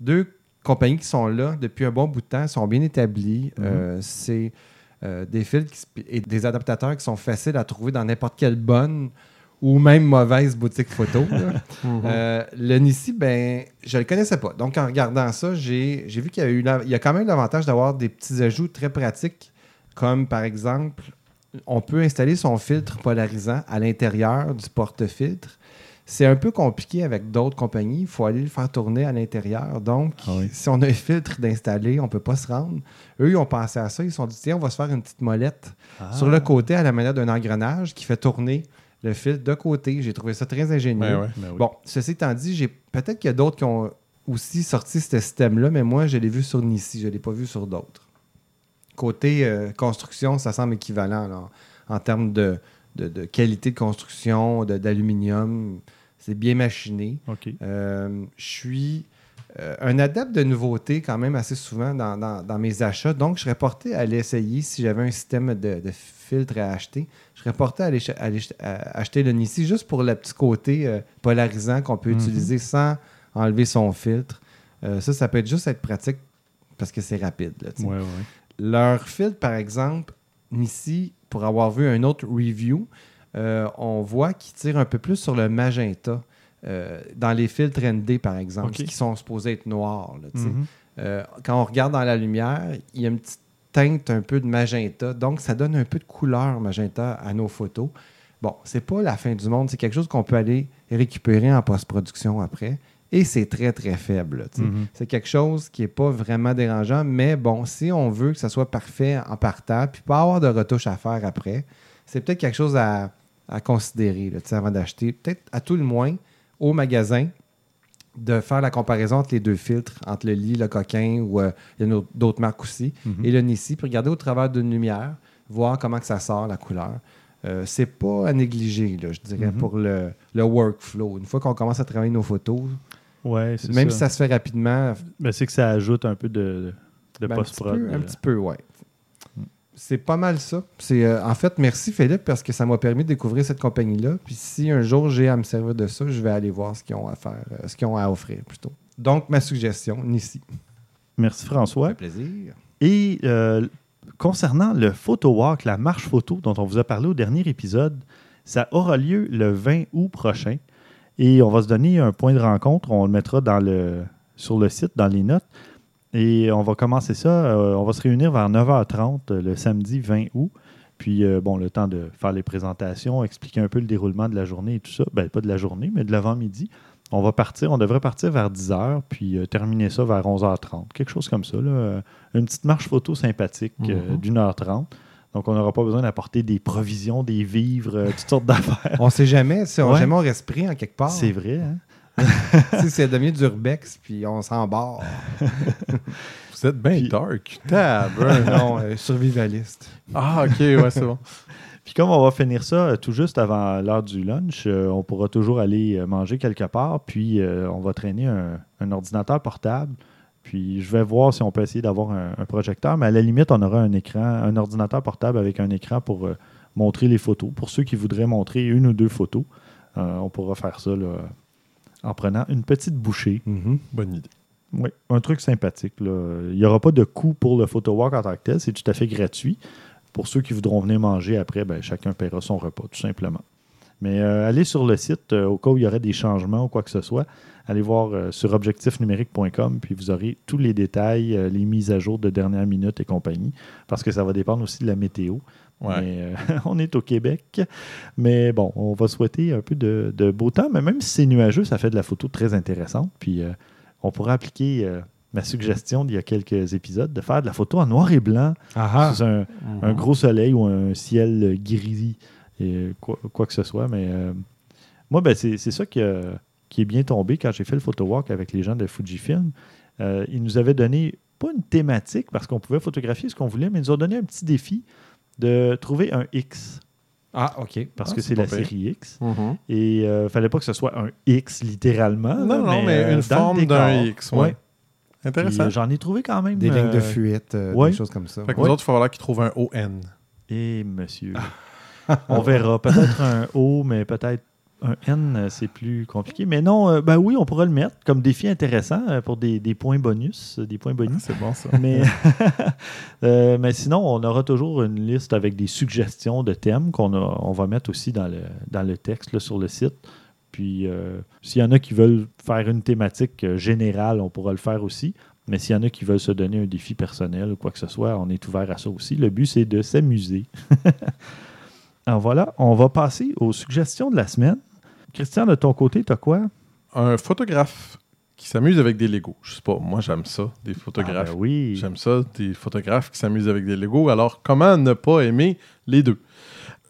deux compagnies qui sont là depuis un bon bout de temps, sont bien établies. Mhm. Euh, c'est euh, des fils qui et des adaptateurs qui sont faciles à trouver dans n'importe quelle bonne ou même mauvaise boutique photo. [laughs] Mhm. Euh, le Nissi, ben, je le connaissais pas. Donc, en regardant ça, j'ai j'ai vu qu'il y a eu la- il y a quand même l'avantage d'avoir des petits ajouts très pratiques, comme par exemple, on peut installer son filtre polarisant à l'intérieur du porte-filtre. C'est un peu compliqué avec d'autres compagnies. Il faut aller le faire tourner à l'intérieur. Donc, Ah oui. si on a un filtre d'installer, on ne peut pas se rendre. Eux, ils ont pensé à ça. Ils se sont dit, tiens, on va se faire une petite molette Ah. sur le côté à la manière d'un engrenage qui fait tourner le filtre de côté. J'ai trouvé ça très ingénieux. Ben ouais. Ben oui. Bon, ceci étant dit, j'ai peut-être qu'il y a d'autres qui ont aussi sorti ce système-là, mais moi, je l'ai vu sur Nissi, je ne l'ai pas vu sur d'autres. Côté euh, construction, ça semble équivalent là, en, en termes de, de- de qualité de construction, de- d'aluminium. C'est bien machiné. OK. Euh, je suis euh, un adepte de nouveautés quand même assez souvent dans, dans- dans mes achats. Donc, je serais porté à l'essayer si j'avais un système de, de filtre à acheter. Je serais porté à aller, à acheter le Nissi juste pour le petit côté euh, polarisant qu'on peut Mhm. utiliser sans enlever son filtre. Euh, ça, ça peut être juste être pratique parce que c'est rapide. là. Ouais, ouais. Leur filtre, par exemple, Nissi, pour avoir vu un autre review, on voit qu'il tire un peu plus sur le magenta. Euh, dans les filtres ND, par exemple, qui sont supposés être noirs. là. Mhm. Euh, quand on regarde dans la lumière, il y a une petite teinte un peu de magenta. Donc, ça donne un peu de couleur magenta à nos photos. Bon, c'est pas la fin du monde. C'est quelque chose qu'on peut aller récupérer en post-production après. Et c'est très, très faible. Mhm. C'est quelque chose qui n'est pas vraiment dérangeant, mais bon, si on veut que ça soit parfait en partant, puis pas avoir de retouches à faire après, c'est peut-être quelque chose à, à considérer là, avant d'acheter. Peut-être à tout le moins, au magasin, de faire la comparaison entre les deux filtres, entre le lit, le coquin, ou euh, il y a d'autres marques aussi, Mhm. et le Nissi, puis regarder au travers d'une lumière, voir comment que ça sort, la couleur. Euh, c'est pas à négliger, là, je dirais, Mhm. pour le, le workflow. Une fois qu'on commence à travailler nos photos, Ouais, même ça. si ça se fait rapidement, Ben, c'est que ça ajoute un peu de, de Ben, post-prod. Un petit peu, un euh. petit peu, ouais. C'est pas mal ça. C'est euh, en fait, merci Philippe parce que ça m'a permis de découvrir cette compagnie-là. Puis si un jour j'ai à me servir de ça, je vais aller voir ce qu'ils ont à faire, euh, ce qu'ils ont à offrir plutôt. Donc ma suggestion, Nissi. Merci François. Ça fait plaisir. Et euh, concernant le photo walk, la marche photo dont on vous a parlé au dernier épisode, ça aura lieu le 20 août prochain. Et on va se donner un point de rencontre. On le mettra dans le, sur le site, dans les notes. Et on va commencer ça. euh, on va se réunir vers 9h30 euh, le samedi 20 août. Puis, euh, bon, le temps de faire les présentations, expliquer un peu le déroulement de la journée et tout ça. Ben, pas de la journée, mais de l'avant-midi. On va partir, on devrait partir vers 10h, puis euh, terminer ça vers 11h30. Quelque chose comme ça. Là. Une petite marche photo sympathique Mhm. d'une heure trente. Donc, on n'aura pas besoin d'apporter des provisions, des vivres, toutes sortes d'affaires. On sait jamais, si on Ouais. jamais on reste pris en quelque part. C'est vrai, hein? [laughs] si c'est devenu du urbex, puis on s'embarque. [laughs] Vous êtes bien Puis- dark. Tabarnak. non, euh, survivaliste. ah, ok, ouais, c'est bon. [laughs] Puis comme on va finir ça euh, tout juste avant l'heure du lunch, euh, on pourra toujours aller manger quelque part, puis euh, on va traîner un, un ordinateur portable. Puis je vais voir si on peut essayer d'avoir un, un projecteur, mais à la limite, on aura un écran, un ordinateur portable avec un écran pour euh, montrer les photos. Pour ceux qui voudraient montrer une ou deux photos, euh, on pourra faire ça là, en prenant une petite bouchée. Mhm. Bonne idée. Oui, un truc sympathique. là. Il n'y aura pas de coût pour le photo walk en tant que tel, c'est tout à fait gratuit. Pour ceux qui voudront venir manger après, ben, chacun paiera son repas, tout simplement. Mais euh, allez sur le site euh, au cas où il y aurait des changements ou quoi que ce soit. Allez voir euh, sur objectifnumérique.com, puis vous aurez tous les détails, les mises à jour de dernière minute et compagnie, parce que ça va dépendre aussi de la météo. Ouais. Mais, euh, [laughs] on est au Québec. Mais bon, on va souhaiter un peu de, de beau temps. Mais même si c'est nuageux, ça fait de la photo très intéressante. Puis euh, on pourra appliquer euh, ma suggestion d'il y a quelques épisodes de faire de la photo en noir et blanc Ah sous un, Mhm. un gros soleil ou un ciel gris, et quoi, quoi que ce soit. Mais moi, ben, c'est ça qui, qui est bien tombé quand j'ai fait le photo walk avec les gens de Fujifilm. Ils nous avaient donné, pas une thématique, parce qu'on pouvait photographier ce qu'on voulait, mais ils nous ont donné un petit défi de trouver un X, Ah, OK. parce Ah, que c'est la pire. série X. Mhm. Et il ne fallait pas que ce soit un X littéralement. Non, là, non, mais, euh, une forme d'un. X. Ouais. Ouais. Intéressant. euh, J'en ai trouvé quand même. Des lignes de euh, fuite, euh, ouais. des choses comme ça. Fait que Ouais. autres, il va falloir qu'ils trouvent un ON. Et monsieur. [laughs] on verra. Peut-être un O, mais peut-être un N, euh, c'est plus compliqué. Mais non, euh, ben oui, on pourra le mettre comme défi intéressant euh, pour des, des points bonus, des points bonus. C'est bon, ça. [laughs] Mais, [laughs] euh, mais sinon, on aura toujours une liste avec des suggestions de thèmes qu'on on va mettre aussi dans le, dans le texte là, sur le site. Puis, s'il y en a qui veulent faire une thématique générale, on pourra le faire aussi. Mais s'il y en a qui veulent se donner un défi personnel ou quoi que ce soit, on est ouvert à ça aussi. Le but, c'est de s'amuser. [laughs] Alors voilà, on va passer aux suggestions de la semaine. Christian, de ton côté, tu as quoi? Un photographe qui s'amuse avec des Legos. Je sais pas, moi j'aime ça, des photographes. Ah, ben oui. J'aime ça, des photographes qui s'amusent avec des Legos. Alors, comment ne pas aimer les deux?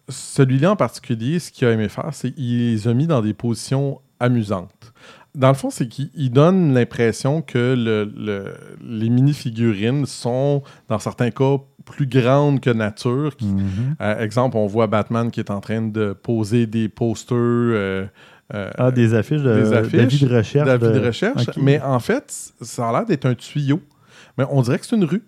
Celui-là en particulier, ce qu'il a aimé faire, c'est qu'il les a mis dans des positions amusante. Dans le fond, c'est qu'il il donne l'impression que le- le- les mini-figurines sont, dans certains cas, plus grandes que nature. Qui- Mhm. euh, exemple, on voit Batman qui est en train de poser des posters euh, euh, Ah, des affiches de des affiches d'avis de recherche. d'avis de de- recherche. Mais en fait, ça a l'air d'être un tuyau. Mais on dirait que c'est une rue.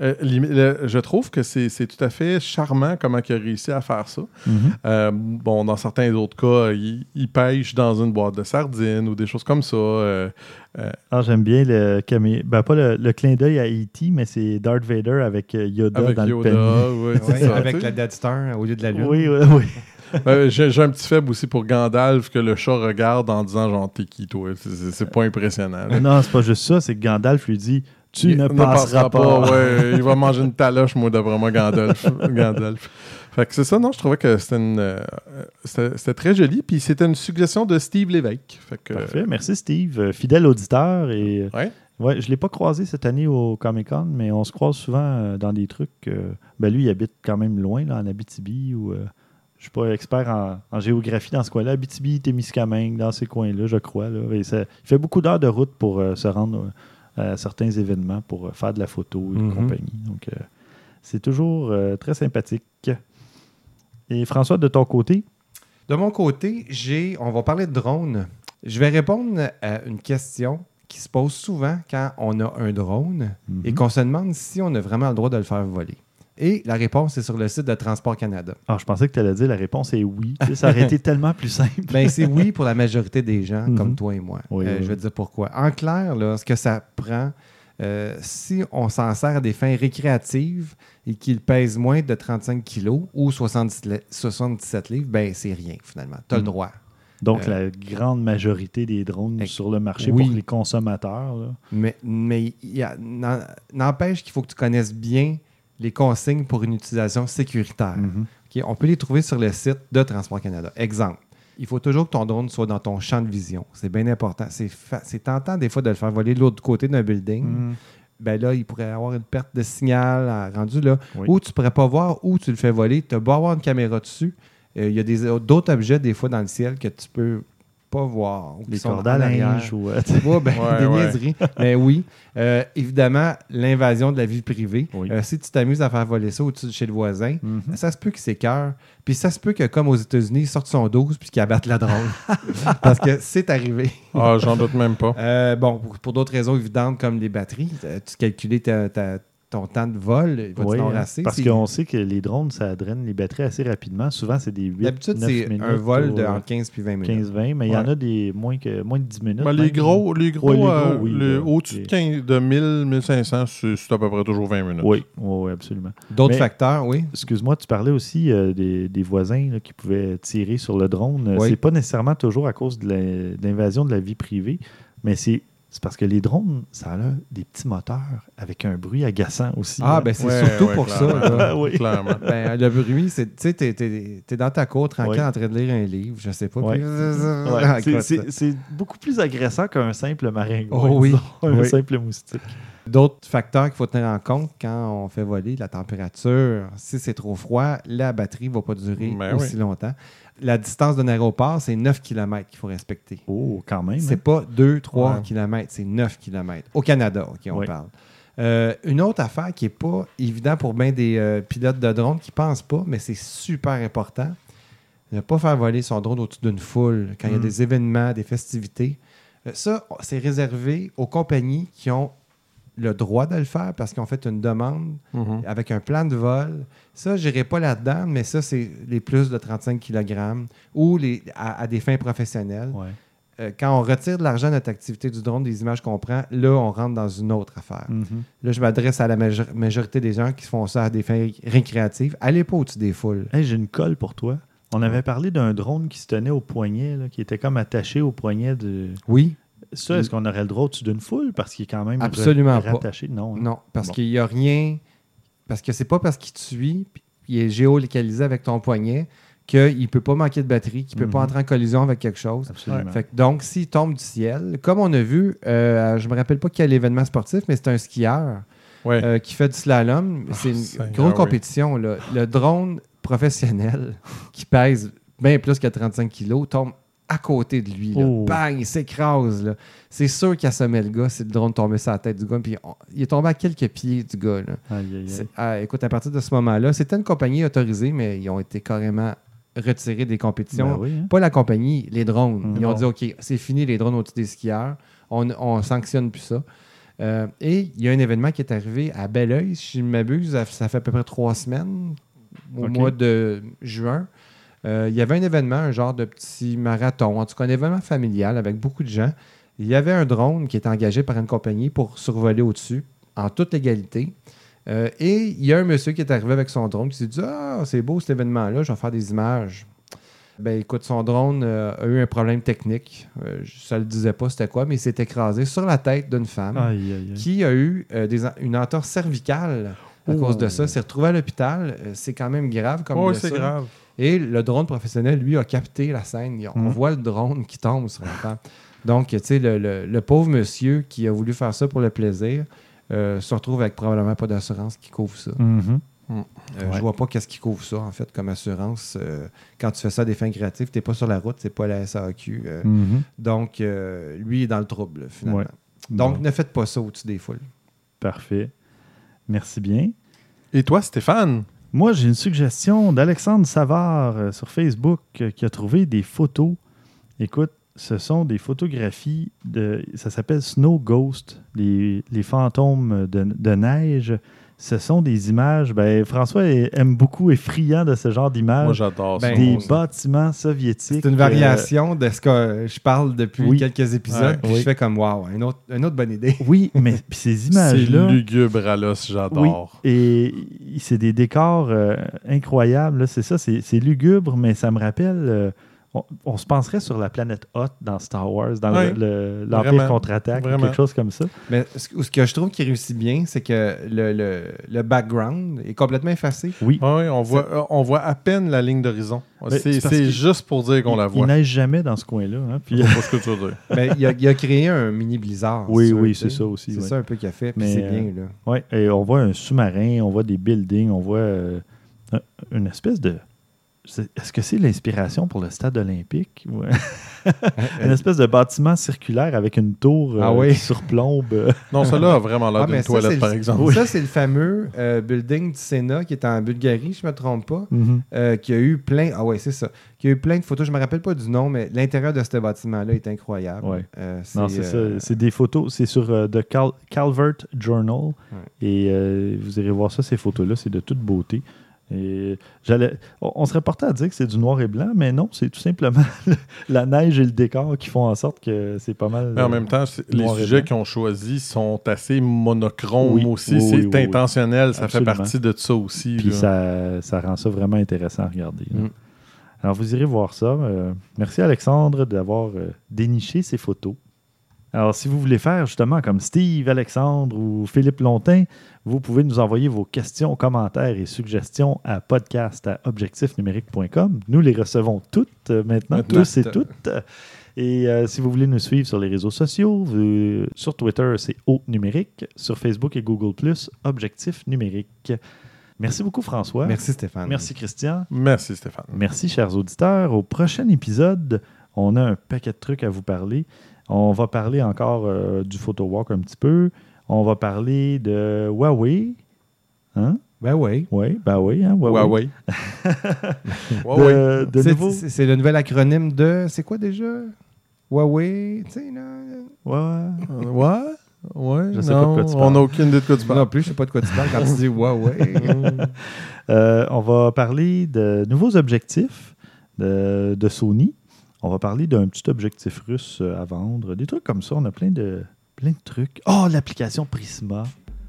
Euh, le- je trouve que c'est tout à fait charmant comment il a réussi à faire ça. Mhm. Euh, bon, dans certains autres cas, il, il pêche dans une boîte de sardines ou des choses comme ça. Euh, Ah, j'aime bien le camé... Ben, pas le, le clin d'œil à E.T., mais c'est Darth Vader avec Yoda avec dans Yoda, [laughs] le ça, tu avec la Dead Star au lieu de la Lune. Oui, oui, oui. [laughs] J'ai un petit faible aussi pour Gandalf que le chat regarde en disant genre t'es qui toi? C'est- pas impressionnant. là. non, c'est pas juste ça, c'est que Gandalf lui dit Tu ne passeras pas. ouais, il va manger une taloche, moi, d'après moi, Gandalf. [laughs] Gandalf. Fait que c'est ça, non, je trouvais que c'était une, euh, c'était c'était très joli. Puis c'était une suggestion de Steve Lévesque. Fait que, Parfait, merci Steve. Euh, Fidèle auditeur. Et, euh, Ouais. ouais, je ne l'ai pas croisé cette année au Comic Con, mais on se croise souvent dans des trucs. euh, ben lui, il habite quand même loin, là, en Abitibi. Ou, je suis pas expert en, en géographie dans ce coin-là. Abitibi, Témiscamingue, dans ces coins-là, je crois. Là. Et ça- il fait beaucoup d'heures de route pour se rendre à certains événements, pour euh, faire de la photo et Mhm. compagnie. Donc, euh, c'est toujours euh, très sympathique. Et François, de ton côté, De mon côté, j'ai, on va parler de drone. Je vais répondre à une question qui se pose souvent quand on a un drone et Mhm. qu'on se demande si on a vraiment le droit de le faire voler. Et la réponse est sur le site de Transport Canada. Ah, je pensais que tu allais dire la réponse est oui. Ça aurait été [laughs] tellement plus simple. Ben, c'est oui pour la majorité des gens, Mhm. comme toi et moi. Oui, Euh, oui, je vais te dire pourquoi. En clair, là, ce que ça prend, euh, si on s'en sert à des fins récréatives et qu'il pèse moins de 35 kilos ou 70 li- 77 livres, ben c'est rien finalement. Tu as le Mhm. droit. Donc, Euh, la grande majorité des drones sur le marché oui. pour les consommateurs. là. Mais, mais n'empêche qu'il faut que tu connaisses bien les consignes pour une utilisation sécuritaire. Mhm. On peut les trouver sur le site de Transport Canada. Exemple, il faut toujours que ton drone soit dans ton champ de vision. C'est bien important. C'est tentant des fois de le faire voler de l'autre côté d'un building. Mhm. Ben là, il pourrait avoir une perte de signal euh, rendu là. Oui. Ou tu ne pourrais pas voir où tu le fais voler. Tu beau avoir une caméra dessus. euh, Il y a d'autres objets des fois dans le ciel que tu peux pas voir. ou Les sont cordes à linge. Ou, euh, [laughs] Ouais, ben, Ouais, des ouais. niaiseries. Mais oui, euh, évidemment, l'invasion de la vie privée. Oui. Euh, si tu t'amuses à faire voler ça au-dessus de chez le voisin, Mhm. ça se peut qu'il s'écœure. Puis ça se peut que, comme aux États-Unis, il sorte son 12 puis qu'il abatte la drone. [laughs] Parce que c'est arrivé. Ah, j'en doute même pas. Euh, bon, pour, pour d'autres raisons évidentes comme les batteries, tu calculais ta- ta- ton temps de vol, il va Oui, hein, assez. parce qu'on sait que les drones, ça draine les batteries assez rapidement. Souvent, c'est des 8 D'habitude, 9 c'est un vol de ou, euh, entre 15 puis 20 minutes. 15-20, mais il y en a des moins, que, moins de 10 minutes. Ben, les gros, les gros, Ouais, les gros, euh, oui, le- là, au-dessus de, 15 de 1000, 1500, c'est à peu près toujours 20 minutes. Oui, oui, absolument. D'autres facteurs, oui. Excuse-moi, tu parlais aussi euh, des, des voisins là, qui pouvaient tirer sur le drone. C'est pas nécessairement toujours à cause de l'invasion de la vie privée, mais c'est c'est parce que les drones, ça a là des petits moteurs avec un bruit agaçant aussi. Ah, là. ben c'est Ouais, surtout ouais, pour ça. là. [laughs] Oui. [laughs] Clairement. Ben, le bruit, c'est, tu sais, t'es, t'es- t'es dans ta cour tranquille en train de lire un livre, je sais pas. Ouais. puis- Ouais, c'est- c'est c'est beaucoup plus agressant qu'un simple maringouin. Oh oui, [laughs] Un oui. simple moustique. D'autres facteurs qu'il faut tenir en compte quand on fait voler, la température. Si c'est trop froid, la batterie ne va pas durer Ben aussi longtemps. La distance d'un aéroport, c'est 9 km qu'il faut respecter. Oh, quand même. C'est hein? pas 2-3 Ouais. km, c'est 9 km. Au Canada, OK, on Oui. parle. Euh, une autre affaire qui n'est pas évident pour bien des euh, pilotes de drone qui ne pensent pas, mais c'est super important. Ne pas faire voler son drone au-dessus d'une foule quand il y a Mm. des événements, des festivités. Euh, ça, c'est réservé aux compagnies qui ont le droit de le faire parce qu'ils ont fait une demande Mhm. avec un plan de vol. Ça, je n'irai pas là-dedans, mais ça, c'est les plus de 35 kg ou les, à, à des fins professionnelles. Ouais. Euh, quand on retire de l'argent de notre activité du drone, des images qu'on prend, là, on rentre dans une autre affaire. Mhm. Là, je m'adresse à la major- majorité des gens qui font ça à des fins récréatives. Allez pas au-dessus des foules. Hey, J'ai une colle pour toi. On avait parlé d'un drone qui se tenait au poignet, là, qui était comme attaché au poignet de. Oui, Ça, est-ce qu'on aurait le droit au-dessus d'une foule? Parce qu'il est quand même. Absolument ra- pas. rattaché? Non. hein? non, parce Bon. qu'il n'y a rien. Parce que c'est pas parce qu'il te suit, puis il est géolocalisé avec ton poignet, qu'il ne peut pas manquer de batterie, qu'il ne peut pas Mhm. entrer en collision avec quelque chose. Absolument. Fait que donc, s'il tombe du ciel, comme on a vu, euh, je me rappelle pas quel événement sportif, mais c'est un skieur Ouais. euh, qui fait du slalom. C'est une Seigneur, grosse oui. compétition. là. Le drone professionnel qui pèse bien plus que 35 kilos tombe à côté de lui. Là. Oh. Bang, il s'écrase. C'est sûr qu'il assommait le gars si le drone tombait sur la tête du gars. Puis on- il est tombé à quelques pieds du gars. là. Aïe, aïe, aïe. C'est- ah, écoute, à partir de ce moment-là, c'était une compagnie autorisée, mais ils ont été carrément retirés des compétitions. Ben oui, hein. Pas la compagnie, les drones. Mhm. Ils ont dit, OK, c'est fini les drones au-dessus des skieurs. On, on sanctionne plus ça. Euh, et il y a un événement qui est arrivé à Belleuil, si je ne m'abuse, ça fait à peu près trois semaines, au mois de juin. Euh, il y avait un événement, un genre de petit marathon, en tout cas un événement familial avec beaucoup de gens. Il y avait un drone qui était engagé par une compagnie pour survoler au-dessus, en toute légalité. Euh, et il y a un monsieur qui est arrivé avec son drone qui s'est dit Ah, c'est beau cet événement-là, je vais faire des images. Ben écoute, son drone euh, a eu un problème technique. Euh, ça le disait pas c'était quoi, mais il s'est écrasé sur la tête d'une femme Aïe, aïe, aïe. qui a eu des une entorse cervicale à Oh. cause de ça. s'est retrouvé à l'hôpital. C'est quand même grave comme Oh, c'est grave. Et le drone professionnel, lui, a capté la scène. On Mhm. voit le drone qui tombe sur la femme. Donc, tu sais, le, le- le pauvre monsieur qui a voulu faire ça pour le plaisir euh, se retrouve avec probablement pas d'assurance qui couvre ça. Mhm. Euh, Ouais. Je vois pas qu'est-ce qui couvre ça, en fait, comme assurance. Euh, quand tu fais ça à des fins créatives, tu n'es pas sur la route, c'est pas la SAQ. euh, Mhm. Donc, euh, lui il est dans le trouble, finalement. Ouais. Donc, Bon, ne faites pas ça au-dessus des foules. parfait. Merci bien. Et toi, Stéphane? Moi, j'ai une suggestion d'Alexandre Savard euh, sur Facebook euh, qui a trouvé des photos. Écoute, ce sont des photographies de. Ça s'appelle Snow Ghost, les, fantômes de neige. Ce sont des images. Ben, François aime beaucoup, est friand de ce genre Moi, d'images. j'adore ça. Ben, Des bâtiments soviétiques. C'est une euh, variation de ce que je parle depuis oui. quelques épisodes. Ouais. puis Oui. Je fais comme, waouh, une autre, une autre bonne idée. oui, mais puis ces [laughs] C'est images-là. lugubre à l'os, j'adore. Et c'est des décors euh, incroyables. là. C'est ça, c'est c'est lugubre, mais ça me rappelle. euh, on, on se penserait sur la planète Hoth dans Star Wars, dans le- l'Empire contre-attaque, vraiment. quelque chose comme ça. Mais ce, ce que je trouve qui réussit bien, c'est que le, le, le background est complètement effacé. Oui. Oui, on voit, euh, on voit à peine la ligne d'horizon. Mais C'est juste pour dire qu'on la Il voit. neige jamais dans ce coin-là. hein, puis- pas ce que tu veux dire. [laughs] Mais il, a, il a créé un mini blizzard. oui, oui, c'est ça aussi. C'est ouais. ça un peu qu'il a fait, puis Mais, c'est euh, bien. Là. Ouais, et on voit un sous-marin, on voit des buildings, on voit euh, un- une espèce de. Est-ce que c'est l'inspiration pour le stade olympique? ou- [laughs] une espèce de bâtiment circulaire avec une tour euh, Ah oui. qui [laughs] surplombe. Non, celle-là a vraiment l'air Ah, d'une ça, toilette, c'est par le- exemple. Ça, c'est le fameux euh, building du Sénat qui est en Bulgarie, je ne me trompe pas. Mhm. euh, qui a eu plein. Ah ouais, c'est ça. Qui a eu plein de photos. Je me rappelle pas du nom, mais l'intérieur de ce bâtiment-là est incroyable. Ouais. Euh, Non, c'est euh, ça. C'est des photos. C'est sur euh, The Cal- Calvert Journal. Et euh, vous irez voir ça, ces photos-là. C'est de toute beauté. Et j'allais, on, serait porté à dire que c'est du noir et blanc, mais non, c'est tout simplement [laughs] la neige et le décor qui font en sorte que c'est pas mal. Mais en euh, même temps, c'est- les sujets qu'ils ont choisis sont assez monochromes Oui, aussi. oui, c'est oui, intentionnel, ça Absolument. fait partie de ça aussi. Puis ça, ça rend ça vraiment intéressant à regarder. Mm. Alors, vous irez voir ça. Euh, merci, Alexandre, d'avoir euh, déniché ces photos. Alors, si vous voulez faire justement comme Steve, Alexandre ou Philippe Lontin, vous pouvez nous envoyer vos questions, commentaires et suggestions à podcast à objectifnumérique.com. Nous les recevons toutes euh, maintenant, tous et toutes. Et euh, si vous voulez nous suivre sur les réseaux sociaux, vous- sur Twitter, c'est O numérique. Sur Facebook et Google, Objectif numérique. Merci beaucoup, François. Merci Stéphane. Merci, Christian. Merci, Stéphane. Merci, chers auditeurs. Au prochain épisode, on a un paquet de trucs à vous parler. On va parler encore euh, du PhotoWalk un petit peu. On va parler de Huawei. Hein? Ben oui. Oui, ben oui, hein, Huawei. Huawei. [laughs] Huawei. De, de C'est- nouveau. C'est c'est le nouvel acronyme de. C'est quoi déjà? Huawei. Tu sais, là. Ouais, ouais. Euh, Ouais? Ouais? Je sais pas de non, quoi tu on n'a aucune idée de quoi tu Non parles. plus, je sais pas de quoi tu parles quand tu dis Huawei. [laughs] Euh, on va parler de nouveaux objectifs de, de Sony. On va parler d'un petit objectif russe euh, à vendre. Des trucs comme ça. On a plein de, plein de trucs. Oh, l'application Prisma.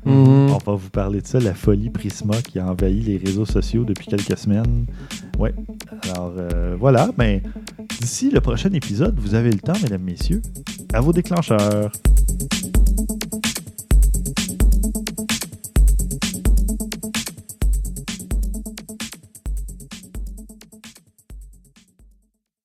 Mhm. On va vous parler de ça, la folie Prisma qui a envahi les réseaux sociaux depuis quelques semaines. Ouais. Alors euh, voilà, ben d'ici le prochain épisode, vous avez le temps, mesdames, messieurs. À vos déclencheurs.